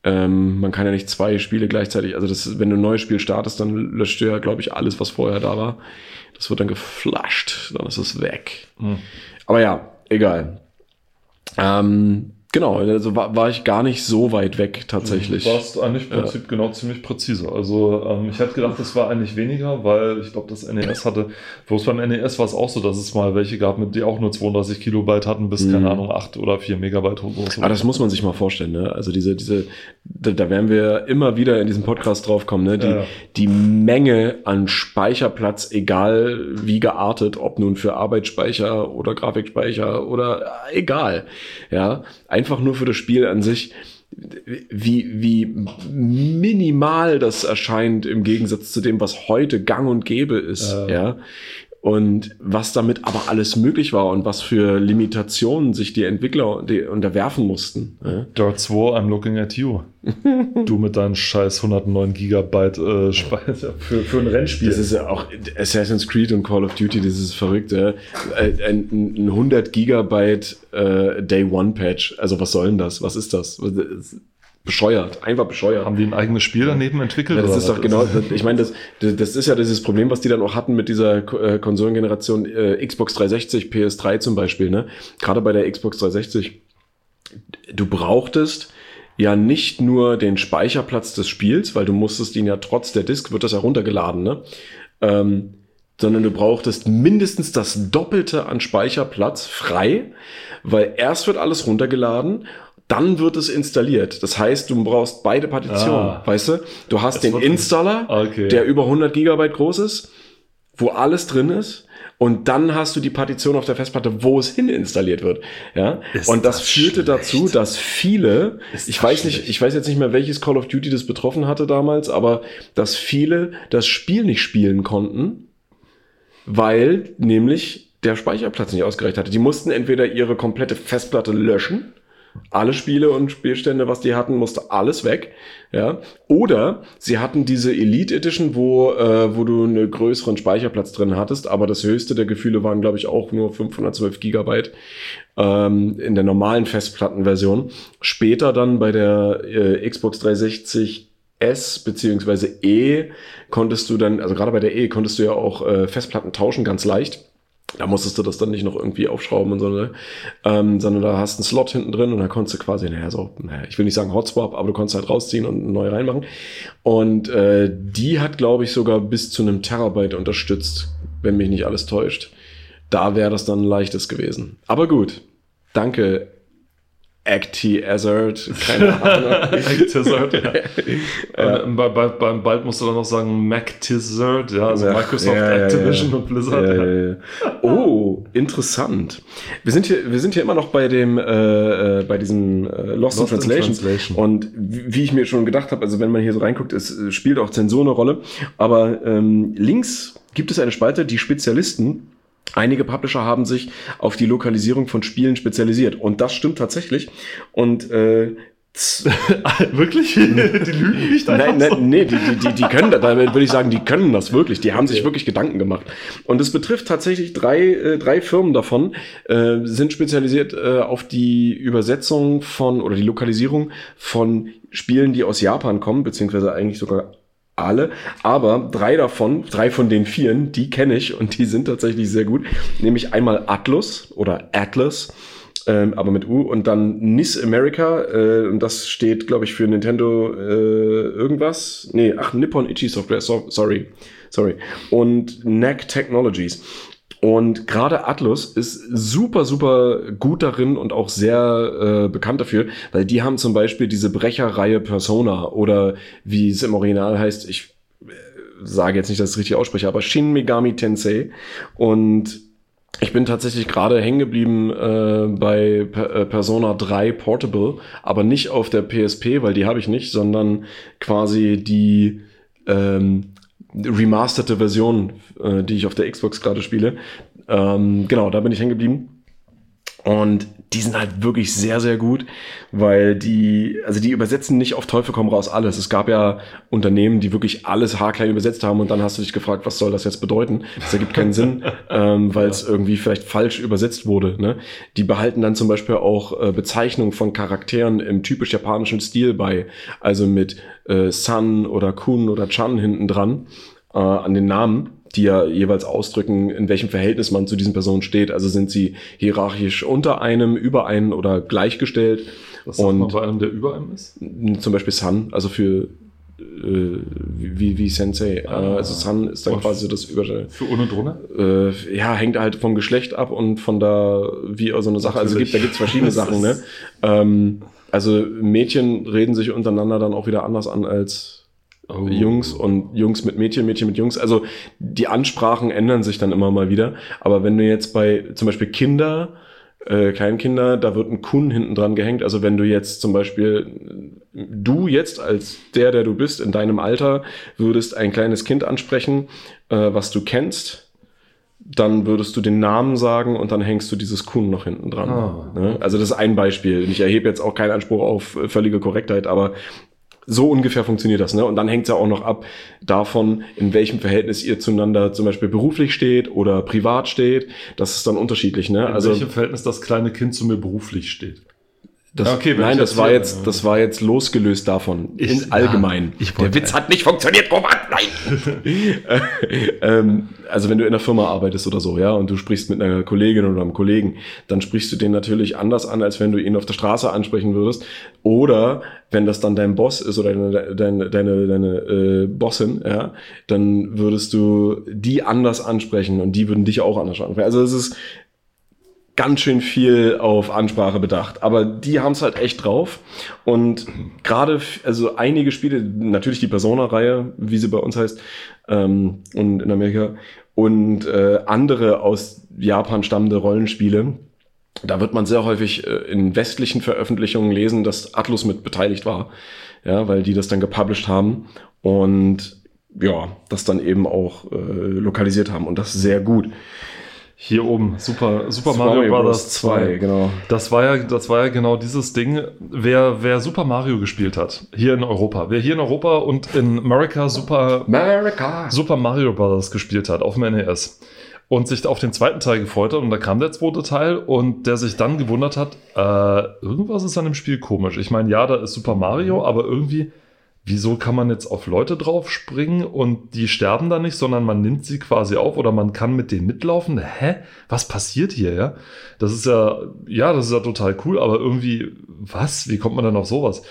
Ähm, man kann ja nicht zwei Spiele gleichzeitig, also das, wenn du ein neues Spiel startest, dann löscht du ja, glaube ich, alles, was vorher da war. Das wird dann geflasht, dann ist es weg. Hm. Aber ja, egal. Ähm, genau, also war, war ich gar nicht so weit weg tatsächlich. Du warst eigentlich im Prinzip genau ziemlich präzise. Also ähm, ich hätte gedacht, das war eigentlich weniger, weil ich glaube, das NES hatte, bloß beim NES war es auch so, dass es mal welche gab, mit die auch nur 32 Kilobyte hatten, bis, Mhm. keine Ahnung, 8 oder 4 Megabyte hoch. so. Aber das muss man sich mal vorstellen, ne? Also diese, diese, da, da werden wir immer wieder in diesem Podcast drauf kommen, ne? Die, Ja, ja. die Menge an Speicherplatz, egal wie geartet, ob nun für Arbeitsspeicher oder Grafikspeicher oder äh, egal. Ja, einfach nur für das Spiel an sich. Wie, wie minimal das erscheint im Gegensatz zu dem, was heute gang und gäbe ist, Äh. ja. Und was damit aber alles möglich war und was für Limitationen sich die Entwickler die unterwerfen mussten. Ja? Dirt 2, I'm looking at you. du mit deinen scheiß 109 Gigabyte äh, Speicher für, für ein Rennspiel. Das ist ja auch Assassin's Creed und Call of Duty, das ist verrückt. Ja? Ein, ein ein 100 Gigabyte äh, Day One Patch. Also was soll denn das? Was ist das? Was- das ist Bescheuert, einfach bescheuert. Haben die ein eigenes Spiel daneben entwickelt? Ja, das ist doch genau, ich meine, das, das ist ja dieses Problem, was die dann auch hatten mit dieser äh, Konsolengeneration äh, Xbox 360, PS3 zum Beispiel, ne? Gerade bei der Xbox 360, du brauchtest ja nicht nur den Speicherplatz des Spiels, weil du musstest ihn ja trotz der Disk, wird das ja runtergeladen, ne? Ähm, sondern du brauchtest mindestens das Doppelte an Speicherplatz frei, weil erst wird alles runtergeladen, dann wird es installiert. Das heißt, du brauchst beide Partitionen, Ah. weißt du? Du hast den Installer, Okay. der über 100 Gigabyte groß ist, wo alles drin ist. Und dann hast du die Partition auf der Festplatte, wo es hin installiert wird. Ja. Ist und das, das führte schlecht. dazu, dass viele, Ist ich das weiß nicht, schlecht. ich weiß jetzt nicht mehr, welches Call of Duty das betroffen hatte damals, aber dass viele das Spiel nicht spielen konnten, weil nämlich der Speicherplatz nicht ausgereicht hatte. Die mussten entweder ihre komplette Festplatte löschen, alle Spiele und Spielstände, was die hatten, musste alles weg, ja. Oder sie hatten diese Elite Edition, wo äh, wo du einen größeren Speicherplatz drin hattest, aber das höchste der Gefühle waren, glaube ich, auch nur 512 Gigabyte ähm, in der normalen Festplattenversion. Später dann bei der äh, Xbox 360 S beziehungsweise E konntest du dann, also gerade bei der E konntest du ja auch äh, Festplatten tauschen, ganz leicht. Da musstest du das dann nicht noch irgendwie aufschrauben und so, ne? ähm, sondern da hast du einen Slot hinten drin und da konntest du quasi, naja, so, naja, ich will nicht sagen Hotswap, aber du konntest halt rausziehen und neu reinmachen. Und äh, die hat, glaube ich, sogar bis zu einem Terabyte unterstützt. wenn mich nicht alles täuscht. Da wäre das dann ein leichtes gewesen. Aber gut. Danke, Acti Hazard. Keine Ahnung. Actizard, ja. Ähm, bei, bei, beim bald musst du dann noch sagen Mactizard, ja, also Ja, Microsoft, ja, ja, Activision ja. und Blizzard. Ja, ja. ja, ja. Oh, interessant. Wir sind hier, wir sind hier immer noch bei dem, äh, äh, bei diesem äh, Lost, Lost in in Translation. Translation. Und wie wie ich mir schon gedacht habe, also wenn man hier so reinguckt, es spielt auch Zensur eine Rolle. Aber ähm, links gibt es eine Spalte, die Spezialisten. Einige Publisher haben sich auf die Lokalisierung von Spielen spezialisiert. Und das stimmt tatsächlich. Und äh, Wirklich? Die lügen nicht einfach Nein, nein, nee, die, die, die, die können das, damit würde ich sagen, die können das wirklich. Die haben sich wirklich Gedanken gemacht. Und es betrifft tatsächlich drei, äh, drei Firmen davon, äh, sind spezialisiert äh, auf die Übersetzung von oder die Lokalisierung von Spielen, die aus Japan kommen, beziehungsweise eigentlich sogar alle, aber drei davon, drei von den vieren, die kenne ich und die sind tatsächlich sehr gut. Nämlich einmal Atlus oder Atlas, ähm, aber mit U und dann NIS America äh, und das steht, glaube ich, für Nintendo äh, irgendwas. Nee, ach, Nippon Ichi Software, so, sorry, sorry. Und NAC Technologies. Und gerade Atlus ist super, super gut darin und auch sehr äh, bekannt dafür, weil die haben zum Beispiel diese Brecherreihe Persona oder wie es im Original heißt, ich äh, sage jetzt nicht, dass ich es richtig ausspreche, aber Shin Megami Tensei. Und ich bin tatsächlich gerade hängen geblieben äh, bei Per- äh, Persona 3 Portable, aber nicht auf der PSP, weil die habe ich nicht, sondern quasi die ähm, remasterte Version, äh, die ich auf der Xbox gerade spiele. Ähm, genau, da bin ich hängen geblieben. Und die sind halt wirklich sehr, sehr gut, weil die, also die übersetzen nicht auf Teufel komm raus alles. Es gab ja Unternehmen, die wirklich alles haarklein übersetzt haben und dann hast du dich gefragt, was soll das jetzt bedeuten? Das ergibt keinen Sinn, ähm, weil es irgendwie vielleicht falsch übersetzt wurde. Ne? Die behalten dann zum Beispiel auch äh, Bezeichnungen von Charakteren im typisch japanischen Stil bei, also mit äh, San oder Kun oder Chan hinten dran äh, an den Namen, die ja jeweils ausdrücken, in welchem Verhältnis man zu diesen Personen steht. Also sind sie hierarchisch unter einem, über einen oder gleichgestellt. Was sagt man und bei einem, der über einem ist? zum Beispiel Sun, also für äh, wie, wie Sensei. Ah. Äh, also Sun ist dann quasi das Überstell. Für ohne drunter? Äh, ja, hängt halt vom Geschlecht ab und von da, wie so eine Sache. Also gibt, da gibt's verschiedene Sachen, ne? Ähm, also Mädchen reden sich untereinander dann auch wieder anders an als Oh. Jungs und Jungs mit Mädchen, Mädchen mit Jungs. Also die Ansprachen ändern sich dann immer mal wieder. Aber wenn du jetzt bei zum Beispiel Kinder, äh, Kleinkinder, da wird ein Kun hinten dran gehängt. Also wenn du jetzt zum Beispiel, du jetzt als der, der du bist, in deinem Alter, würdest ein kleines Kind ansprechen, äh, was du kennst, dann würdest du den Namen sagen und dann hängst du dieses Kun noch hinten dran. Ah. Ne? Also das ist ein Beispiel. Ich erhebe jetzt auch keinen Anspruch auf völlige Korrektheit, aber so ungefähr funktioniert das, ne? Und dann hängt es ja auch noch ab davon, in welchem Verhältnis ihr zueinander zum Beispiel beruflich steht oder privat steht. Das ist dann unterschiedlich, ne? In Also welchem Verhältnis das kleine Kind zu mir beruflich steht. Das, Okay, nein, das war jetzt, das war jetzt losgelöst davon. Ich- in allgemein. ja, ich Der Witz hat nicht funktioniert, Robert. Nein. ähm, also wenn du in einer Firma arbeitest oder so, ja, und du sprichst mit einer Kollegin oder einem Kollegen, dann sprichst du den natürlich anders an, als wenn du ihn auf der Straße ansprechen würdest. Oder wenn das dann dein Boss ist oder deine, deine, deine, deine äh, Bossin, ja, dann würdest du die anders ansprechen und die würden dich auch anders ansprechen. Also es ist ganz schön viel auf Ansprache bedacht. Aber die haben es halt echt drauf. Und gerade, also einige Spiele, natürlich die Persona-Reihe, wie sie bei uns heißt, ähm, und in Amerika, und äh, andere aus Japan stammende Rollenspiele, da wird man sehr häufig äh, in westlichen Veröffentlichungen lesen, dass Atlus mit beteiligt war. Ja, weil die das dann gepublished haben und ja, das dann eben auch äh, lokalisiert haben. Und das sehr gut. Hier oben, Super, Super Mario Bros. 2. genau. Das war ja, das war ja genau dieses Ding. Wer, wer Super Mario gespielt hat, hier in Europa, wer hier in Europa und in Amerika Super, America. Super Mario Bros. gespielt hat auf dem NES und sich auf den zweiten Teil gefreut hat und da kam der zweite Teil und der sich dann gewundert hat, äh, irgendwas ist an dem Spiel komisch. Ich meine, ja, da ist Super Mario, aber irgendwie, wieso kann man jetzt auf Leute drauf springen und die sterben da nicht, sondern man nimmt sie quasi auf oder man kann mit denen mitlaufen? Hä? Was passiert hier, ja? Das ist ja, ja, das ist ja total cool, aber irgendwie, was? Wie kommt man dann auf sowas?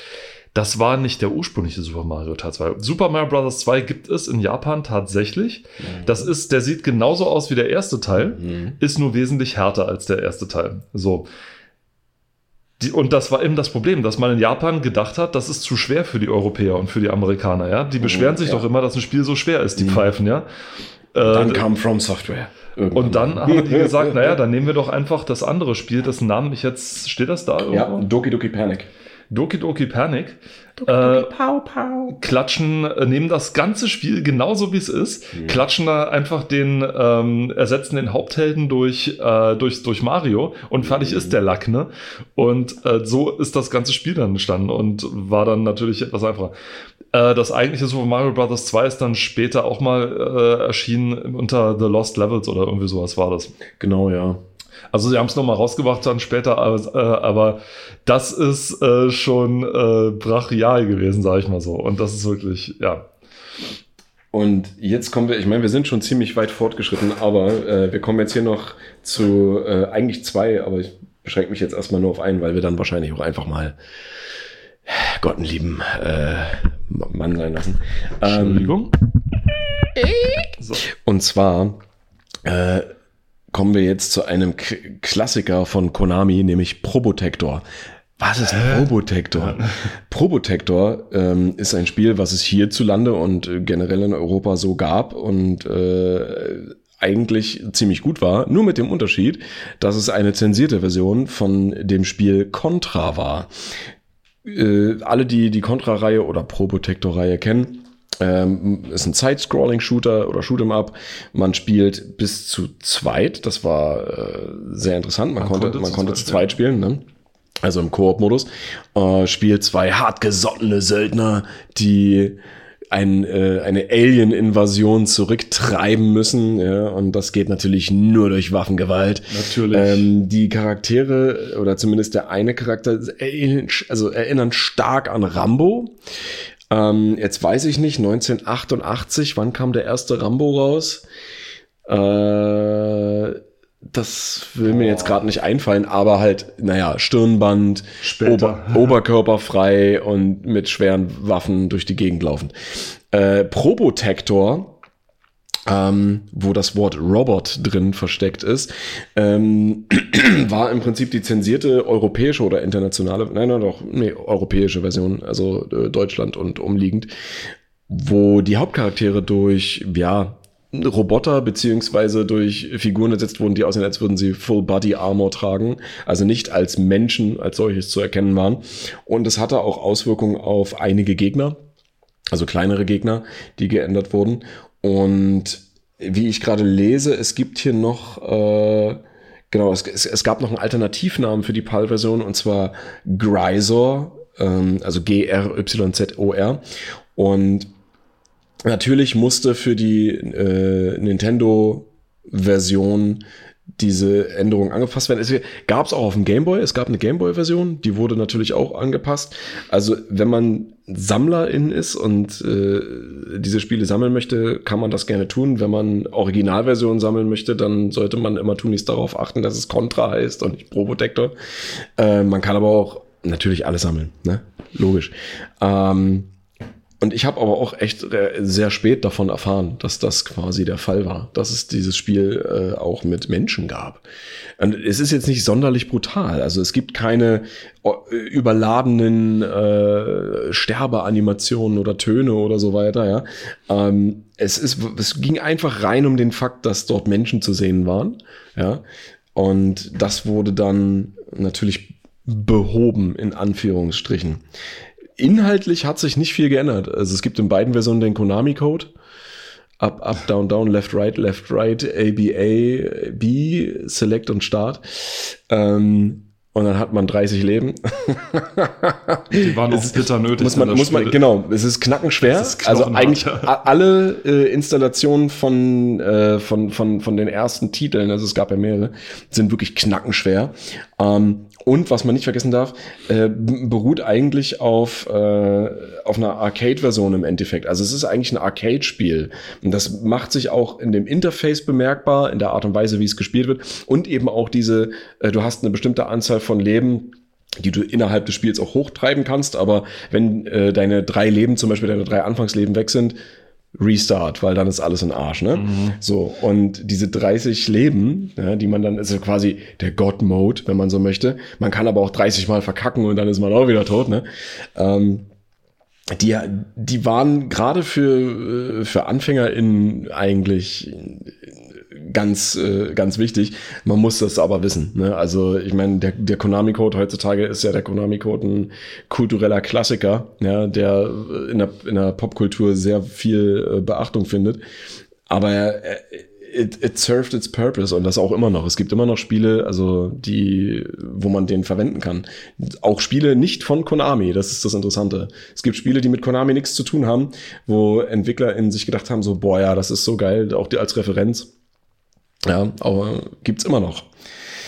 das war nicht der ursprüngliche Super Mario Teil 2. Super Mario Bros. 2 gibt es in Japan tatsächlich. Das ist, der sieht genauso aus wie der erste Teil, Mhm. ist nur wesentlich härter als der erste Teil. So. Die, und das war eben das Problem, dass man in Japan gedacht hat, das ist zu schwer für die Europäer und für die Amerikaner, ja. Die beschweren sich Mhm, ja. doch immer, dass ein Spiel so schwer ist, die Pfeifen, ja. Dann Äh, kam From Software. Irgendwann. und dann haben die gesagt, naja, dann nehmen wir doch einfach das andere Spiel, dessen Namen ich jetzt, steht das da irgendwo? Ja, Doki Doki Panic. Doki Doki Panic. Äh, Pow, pow. klatschen, äh, nehmen das ganze Spiel genauso wie es ist, klatschen da einfach den, ähm, ersetzen den Haupthelden durch, äh, durch, durch Mario und fertig ist der Lack, ne? Und äh, so ist das ganze Spiel dann entstanden und war dann natürlich etwas einfacher. Äh, das eigentliche Super Mario Bros. 2 ist dann später auch mal äh, erschienen unter The Lost Levels oder irgendwie sowas war das. Genau, ja. Also sie haben es nochmal rausgebracht dann später, aber, äh, aber das ist äh, schon äh, brachial gewesen, sage ich mal so. Und das ist wirklich, ja. Und jetzt kommen wir, ich meine, wir sind schon ziemlich weit fortgeschritten, aber äh, wir kommen jetzt hier noch zu äh, eigentlich zwei, aber ich beschränke mich jetzt erstmal nur auf einen, weil wir dann wahrscheinlich auch einfach mal Gott einen lieben äh, Mann sein lassen. Ähm, Entschuldigung. So. Und zwar äh, kommen wir jetzt zu einem K Klassiker von Konami, nämlich Probotector. Was ist Probotector? Probotector ähm, ist ein Spiel, was es hierzulande und äh, generell in Europa so gab und äh, eigentlich ziemlich gut war, nur mit dem Unterschied, dass es eine zensierte Version von dem Spiel Contra war. Äh, alle, die die Contra-Reihe oder Probotector-Reihe kennen, ähm, ist ein Side-Scrolling-Shooter oder Shoot'em Up. Man spielt bis zu zweit. Das war äh, sehr interessant. Man, Man konnte, konnte man zu konnte zweit zu zweit spielen. Ne? Also im Koop-Modus. Äh, spielt zwei hartgesottene Söldner, die ein, äh, eine Alien-Invasion zurücktreiben müssen. Ja? Und das geht natürlich nur durch Waffengewalt. Natürlich. Ähm, die Charaktere, oder zumindest der eine Charakter, also erinnern stark an Rambo. Ähm, jetzt weiß ich nicht, 1988, wann kam der erste Rambo raus? Äh, das will mir jetzt gerade nicht einfallen, aber halt, naja, Stirnband. Ober, oberkörperfrei und mit schweren Waffen durch die Gegend laufen. Äh, Probotector, ähm, wo das Wort Robot drin versteckt ist, ähm, war im Prinzip die zensierte europäische oder internationale, nein, nein, doch, nee, europäische Version, also äh, Deutschland und umliegend, wo die Hauptcharaktere durch, ja, Roboter beziehungsweise durch Figuren ersetzt wurden, die aussehen, als würden sie Full Body Armor tragen, also nicht als Menschen als solches zu erkennen waren. Und es hatte auch Auswirkungen auf einige Gegner, also kleinere Gegner, die geändert wurden. Und wie ich gerade lese, es gibt hier noch, äh, genau, es, es, es gab noch einen Alternativnamen für die PAL-Version und zwar Grisor, ähm, also G-R-Y-Z-O-R. Und natürlich musste für die äh, Nintendo-Version diese Änderung angepasst werden. Es gab es auch auf dem Gameboy. Es gab eine Gameboy-Version, die wurde natürlich auch angepasst. Also wenn man Sammlerin ist und äh, diese Spiele sammeln möchte, kann man das gerne tun. Wenn man Originalversionen sammeln möchte, dann sollte man immer tunlichst darauf achten, dass es Contra heißt und nicht Probotector. Äh, man kann aber auch natürlich alles sammeln, ne? Logisch. Ähm, und ich habe aber auch echt äh, sehr spät davon erfahren, dass das quasi der Fall war, dass es dieses Spiel äh, auch mit Menschen gab. Und es ist jetzt nicht sonderlich brutal. Also es gibt keine äh, überladenen äh, Sterbeanimationen oder Töne oder so weiter. Ja, ähm, es ist, es ging einfach rein um den Fakt, dass dort Menschen zu sehen waren. Ja, und das wurde dann natürlich behoben in Anführungsstrichen. Inhaltlich hat sich nicht viel geändert. Also es gibt in beiden Versionen den Konami-Code. Up, up, down, down, left, right, left, right, A, B, A, B, Select und Start. Ähm, und dann hat man 30 Leben. Die waren auch Es ist- bitter nötig. muss man, muss man, genau, es ist knackenschwer. Es ist also eigentlich alle äh, Installationen von, äh, von, von, von den ersten Titeln, also es gab ja mehrere, sind wirklich knackenschwer. Ähm, und was man nicht vergessen darf, äh, beruht eigentlich auf, äh, auf einer Arcade-Version im Endeffekt. Also es ist eigentlich ein Arcade-Spiel. Und das macht sich auch in dem Interface bemerkbar, in der Art und Weise, wie es gespielt wird. Und eben auch diese, äh, du hast eine bestimmte Anzahl von Leben, die du innerhalb des Spiels auch hochtreiben kannst, aber wenn äh, deine drei Leben, zum Beispiel deine drei Anfangsleben weg sind, Restart, weil dann ist alles in Arsch, ne? Mhm. So, und diese 30 Leben, ja, die man dann, ist ja quasi der God-Mode, wenn man so möchte. Man kann aber auch 30 Mal verkacken und dann ist man auch wieder tot, ne? Ähm, die, die waren gerade für, äh, für AnfängerInnen eigentlich ganz, äh, ganz wichtig. Man muss das aber wissen. Ne? Also ich meine, der, der Konami-Code heutzutage ist ja der Konami-Code ein kultureller Klassiker, ja, der in der, in der Popkultur sehr viel äh, Beachtung findet. Aber er, it, it served its purpose und das auch immer noch. Es gibt immer noch Spiele, also die, wo man den verwenden kann. Auch Spiele nicht von Konami, das ist das Interessante. Es gibt Spiele, die mit Konami nichts zu tun haben, wo Entwickler in sich gedacht haben, so, boah, ja, das ist so geil, auch die als Referenz. Ja, aber gibt's immer noch.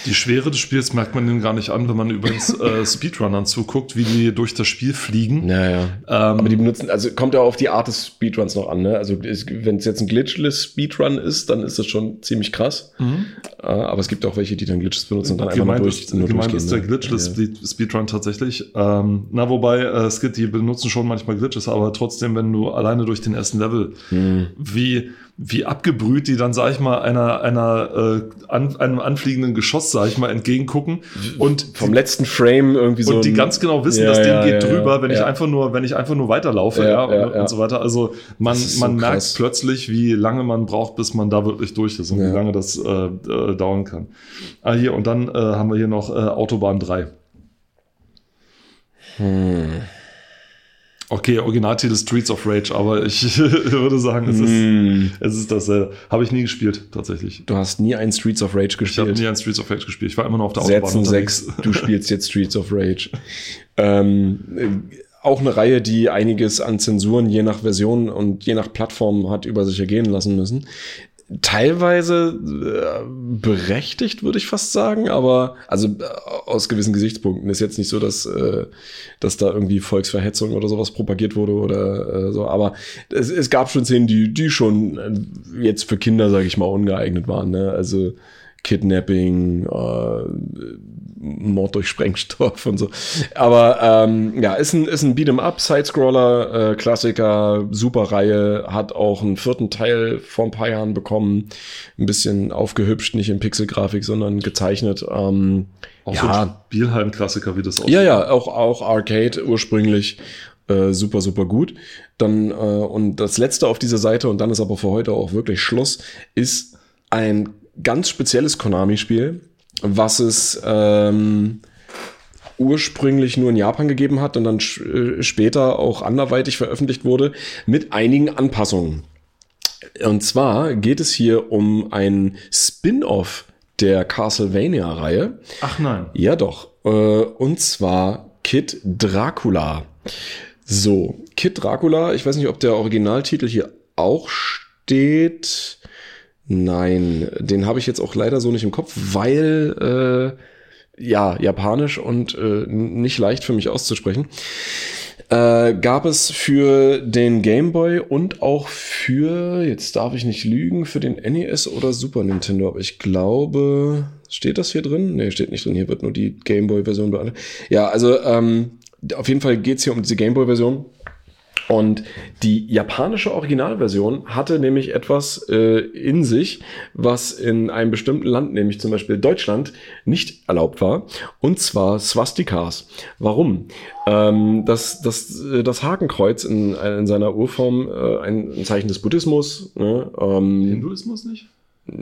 Die Schwere des Spiels merkt man ihnen gar nicht an, wenn man übrigens äh, Speedrunnern zuguckt, wie die durch das Spiel fliegen. Ja, ja. Ähm, Aber die benutzen, also kommt ja auf die Art des Speedruns noch an, ne? Also wenn es jetzt ein glitchless Speedrun ist, dann ist das schon ziemlich krass. Mhm. Äh, aber es gibt auch welche, die dann Glitches benutzen und dann gemeint einfach durch, ist, nur Gemeint ist der ne? glitchless ja. Speedrun tatsächlich. Ähm, na, wobei, äh, es gibt, die benutzen schon manchmal Glitches, aber trotzdem, wenn du alleine durch den ersten Level, mhm. wie wie abgebrüht die dann, sag ich mal, einer, einer, äh, an, einem anfliegenden Geschoss, sag ich mal, entgegengucken. Und vom letzten Frame irgendwie so. Und die ganz genau wissen, ja, das Ding ja, geht ja, drüber, wenn ich einfach nur, wenn ich einfach nur weiterlaufe, ja, und, und, so weiter. Also man, man merkt krass. plötzlich, wie lange man braucht, bis man da wirklich durch ist und wie lange das äh, äh, dauern kann. Ah, hier, und dann äh, haben wir hier noch äh, Autobahn 3. Hm. Okay, Originaltitel Streets of Rage, aber ich würde sagen, es ist, mm. es ist das. Äh, habe ich nie gespielt, tatsächlich. Du hast nie ein Streets of Rage gespielt. Ich habe nie ein Streets of Rage gespielt. Ich war immer noch auf der Autobahn. Sätzen sechs, du spielst jetzt Streets of Rage. ähm, auch eine Reihe, die einiges an Zensuren je nach Version und je nach Plattform hat über sich ergehen lassen müssen teilweise äh, berechtigt, würde ich fast sagen, aber also äh, aus gewissen Gesichtspunkten ist jetzt nicht so, dass, äh, dass da irgendwie Volksverhetzung oder sowas propagiert wurde oder äh, so, aber es, es gab schon Szenen, die, die schon äh, jetzt für Kinder, sage ich mal, ungeeignet waren. Ne? Also Kidnapping, äh, Mord durch Sprengstoff und so. Aber ähm, ja, ist ein, ist ein Beat'em Up, Sidescroller, äh, Klassiker, super Reihe, hat auch einen vierten Teil vor ein paar Jahren bekommen. Ein bisschen aufgehübscht, nicht in Pixelgrafik, sondern gezeichnet. Ähm, auch ja. so ein Spielhallen-Klassiker, wie das aussieht. Ja, ja, auch, auch Arcade ursprünglich. Äh, super, super gut. Dann, äh, und das letzte auf dieser Seite, und dann ist aber für heute auch wirklich Schluss, ist ein ganz spezielles Konami-Spiel was es ähm, ursprünglich nur in Japan gegeben hat und dann äh, später auch anderweitig veröffentlicht wurde, mit einigen Anpassungen. Und zwar geht es hier um ein Spin-off der Castlevania-Reihe. Ach nein. Ja, doch. Äh, und zwar Kid Dracula. So, Kid Dracula, ich weiß nicht, ob der Originaltitel hier auch steht. Nein, den habe ich jetzt auch leider so nicht im Kopf, weil äh, ja, japanisch und äh, nicht leicht für mich auszusprechen. Äh, gab es für den Game Boy und auch für, jetzt darf ich nicht lügen, für den NES oder Super Nintendo. Aber ich glaube, steht das hier drin? Nee, steht nicht drin. Hier wird nur die Game Boy-Version beantwortet. Ja, also ähm, auf jeden Fall geht's hier um diese Game Boy-Version. Und die japanische Originalversion hatte nämlich etwas äh, in sich, was in einem bestimmten Land, nämlich zum Beispiel Deutschland, nicht erlaubt war. Und zwar Swastikas. Warum? Ähm, das, das, äh, das Hakenkreuz in, in seiner Urform äh, ein, ein Zeichen des Buddhismus. Ne? Ähm, Hinduismus nicht?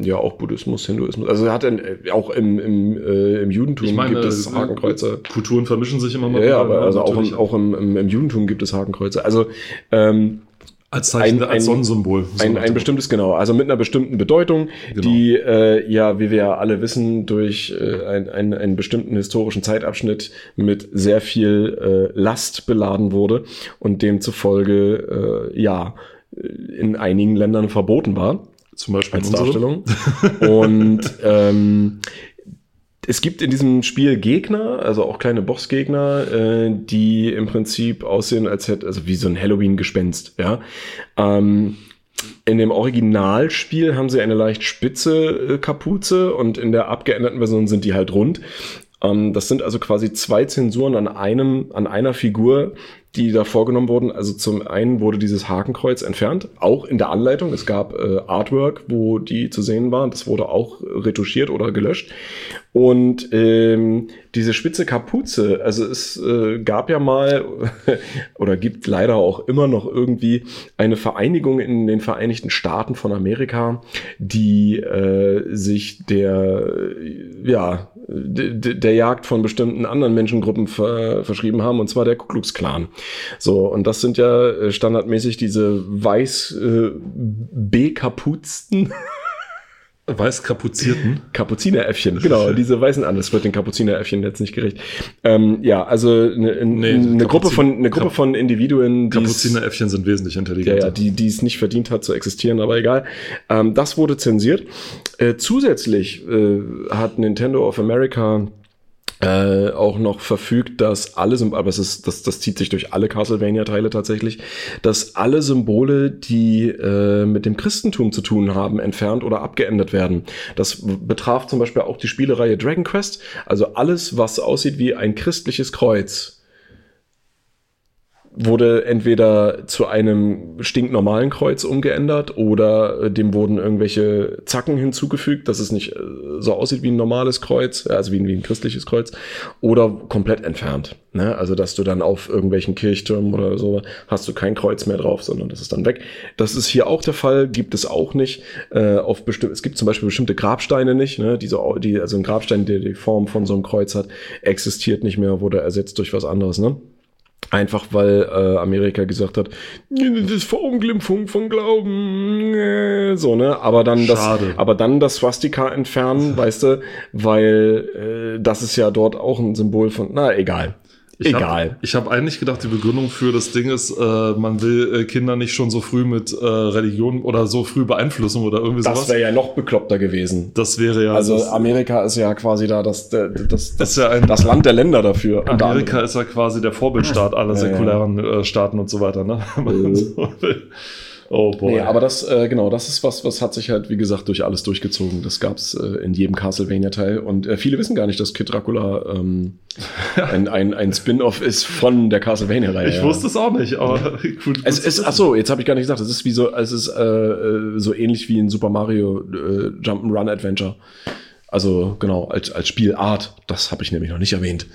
Ja, auch Buddhismus, Hinduismus. Also er hat ein, auch im, im, äh, im Judentum ich meine, gibt es Hakenkreuze. Kulturen vermischen sich immer mal. Ja, ja aber also auch, im, auch im, im, im, Judentum gibt es Hakenkreuze. Also ähm, als Zeichen, ein, als Sonnensymbol. Ein, ein bestimmtes, genau, also mit einer bestimmten Bedeutung, genau. die äh, ja, wie wir ja alle wissen, durch äh, ein, ein, einen bestimmten historischen Zeitabschnitt mit sehr viel äh, Last beladen wurde und demzufolge äh, ja in einigen Ländern verboten war. Zum Beispiel als Darstellung. Und ähm, es gibt in diesem Spiel Gegner, also auch kleine Bossgegner, äh, die im Prinzip aussehen, als hätte, also wie so ein Halloween-Gespenst, ja. Ähm, in dem Originalspiel haben sie eine leicht spitze äh, Kapuze und in der abgeänderten Version sind die halt rund. Ähm, das sind also quasi zwei Zensuren an einem, an einer Figur, die da vorgenommen wurden. Also zum einen wurde dieses Hakenkreuz entfernt, auch in der Anleitung. Es gab äh, Artwork, wo die zu sehen waren. Das wurde auch retuschiert oder gelöscht. Und ähm, diese spitze Kapuze, also es äh, gab ja mal oder gibt leider auch immer noch irgendwie eine Vereinigung in den Vereinigten Staaten von Amerika, die äh, sich der ja der Jagd von bestimmten anderen Menschengruppen ver verschrieben haben, und zwar der Ku Klux Klan. So, und das sind ja äh, standardmäßig diese weiß äh, bekapuzten Weiß-Kapuzierten? Kapuzineräffchen, genau, diese weißen an. Das wird den Kapuzineräffchen jetzt nicht gerecht. Ähm, ja, also eine, nee, eine Gruppe von eine Gruppe von Individuen, die Kapuzineräffchen sind wesentlich intelligenter. Ja, ja, die die es nicht verdient hat zu existieren, aber egal. Ähm, das wurde zensiert. Äh, zusätzlich äh, hat Nintendo of America äh, auch noch verfügt, dass alle aber es ist, das, das zieht sich durch alle Castlevania-Teile tatsächlich, dass alle Symbole, die äh, mit dem Christentum zu tun haben, entfernt oder abgeändert werden. Das betraf zum Beispiel auch die Spielereihe Dragon Quest, also alles, was aussieht wie ein christliches Kreuz wurde entweder zu einem stinknormalen Kreuz umgeändert oder äh, dem wurden irgendwelche Zacken hinzugefügt, dass es nicht äh, so aussieht wie ein normales Kreuz, also wie ein, wie ein christliches Kreuz, oder komplett entfernt. Ne? Also, dass du dann auf irgendwelchen Kirchtürmen oder so hast du kein Kreuz mehr drauf, sondern das ist dann weg. Das ist hier auch der Fall, gibt es auch nicht. Äh, auf bestimmt, es gibt zum Beispiel bestimmte Grabsteine nicht, ne? Diese, die, also ein Grabstein, der die Form von so einem Kreuz hat, existiert nicht mehr, wurde ersetzt durch was anderes, ne? Einfach weil äh, Amerika gesagt hat, das ist Verunglimpfung von Glauben, äh, so ne, aber dann Schade. das, aber dann das Swastika entfernen, weißt du, weil äh, das ist ja dort auch ein Symbol von, na egal. Ich Egal. Hab, ich habe eigentlich gedacht, die Begründung für das Ding ist, äh, man will äh, Kinder nicht schon so früh mit äh, Religion oder so früh beeinflussen oder irgendwie das sowas. Das wäre ja noch bekloppter gewesen. Das wäre ja. Also Amerika ist ja quasi da das, das, das, das, ja ein, das Land der Länder dafür. Amerika ist ja quasi der Vorbildstaat aller säkulären ja, ja. Äh, Staaten und so weiter. Ne? so Oh boy. Nee, aber das, äh, genau, das ist was, was hat sich halt, wie gesagt, durch alles durchgezogen. Das gab's äh, in jedem Castlevania-Teil. Und äh, viele wissen gar nicht, dass Kid Dracula ähm, ein, ein, ein Spin-off ist von der Castlevania-Reihe. Ich wusste es auch nicht, aber gut. Es ist, ach so, jetzt habe ich gar nicht gesagt. Es ist wie so, es ist äh, äh, so ähnlich wie ein Super Mario äh, Jump'n'Run Adventure. Also genau, als, als Spielart. Das habe ich nämlich noch nicht erwähnt.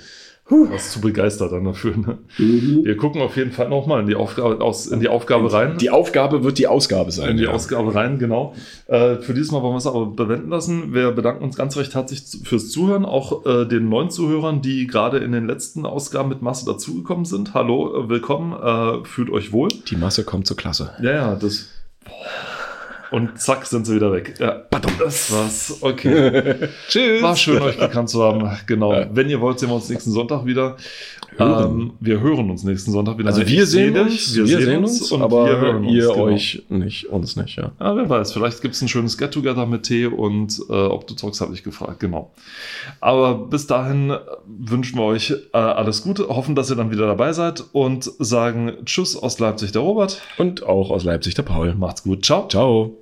Was zu begeistert dann dafür. Ne? Mhm. Wir gucken auf jeden Fall nochmal in die Aufgabe, aus, in die Aufgabe rein. Die Aufgabe wird die Ausgabe sein. In die ja. Ausgabe rein, genau. Äh, für dieses Mal wollen wir es aber bewenden lassen. Wir bedanken uns ganz recht herzlich fürs Zuhören, auch äh, den neuen Zuhörern, die gerade in den letzten Ausgaben mit Masse dazugekommen sind. Hallo, äh, willkommen, äh, fühlt euch wohl. Die Masse kommt zur Klasse. Ja, ja, das. Boah. Und zack, sind sie wieder weg. Ja, das war's. Okay. Tschüss. War schön, euch gekannt zu haben. Genau. Ja. Wenn ihr wollt, sehen wir uns nächsten Sonntag wieder. Hören. Ähm, wir hören uns nächsten Sonntag wieder. Also wir sehen uns, wir, wir sehen uns, und aber wir hören ihr uns, genau. euch nicht, uns nicht, ja. ja wer weiß, vielleicht gibt es ein schönes Get-Together mit Tee und äh, ob du zockst, habe ich gefragt, genau. Aber bis dahin wünschen wir euch äh, alles Gute, hoffen, dass ihr dann wieder dabei seid und sagen Tschüss aus Leipzig, der Robert. Und auch aus Leipzig, der Paul. Macht's gut, ciao. Ciao.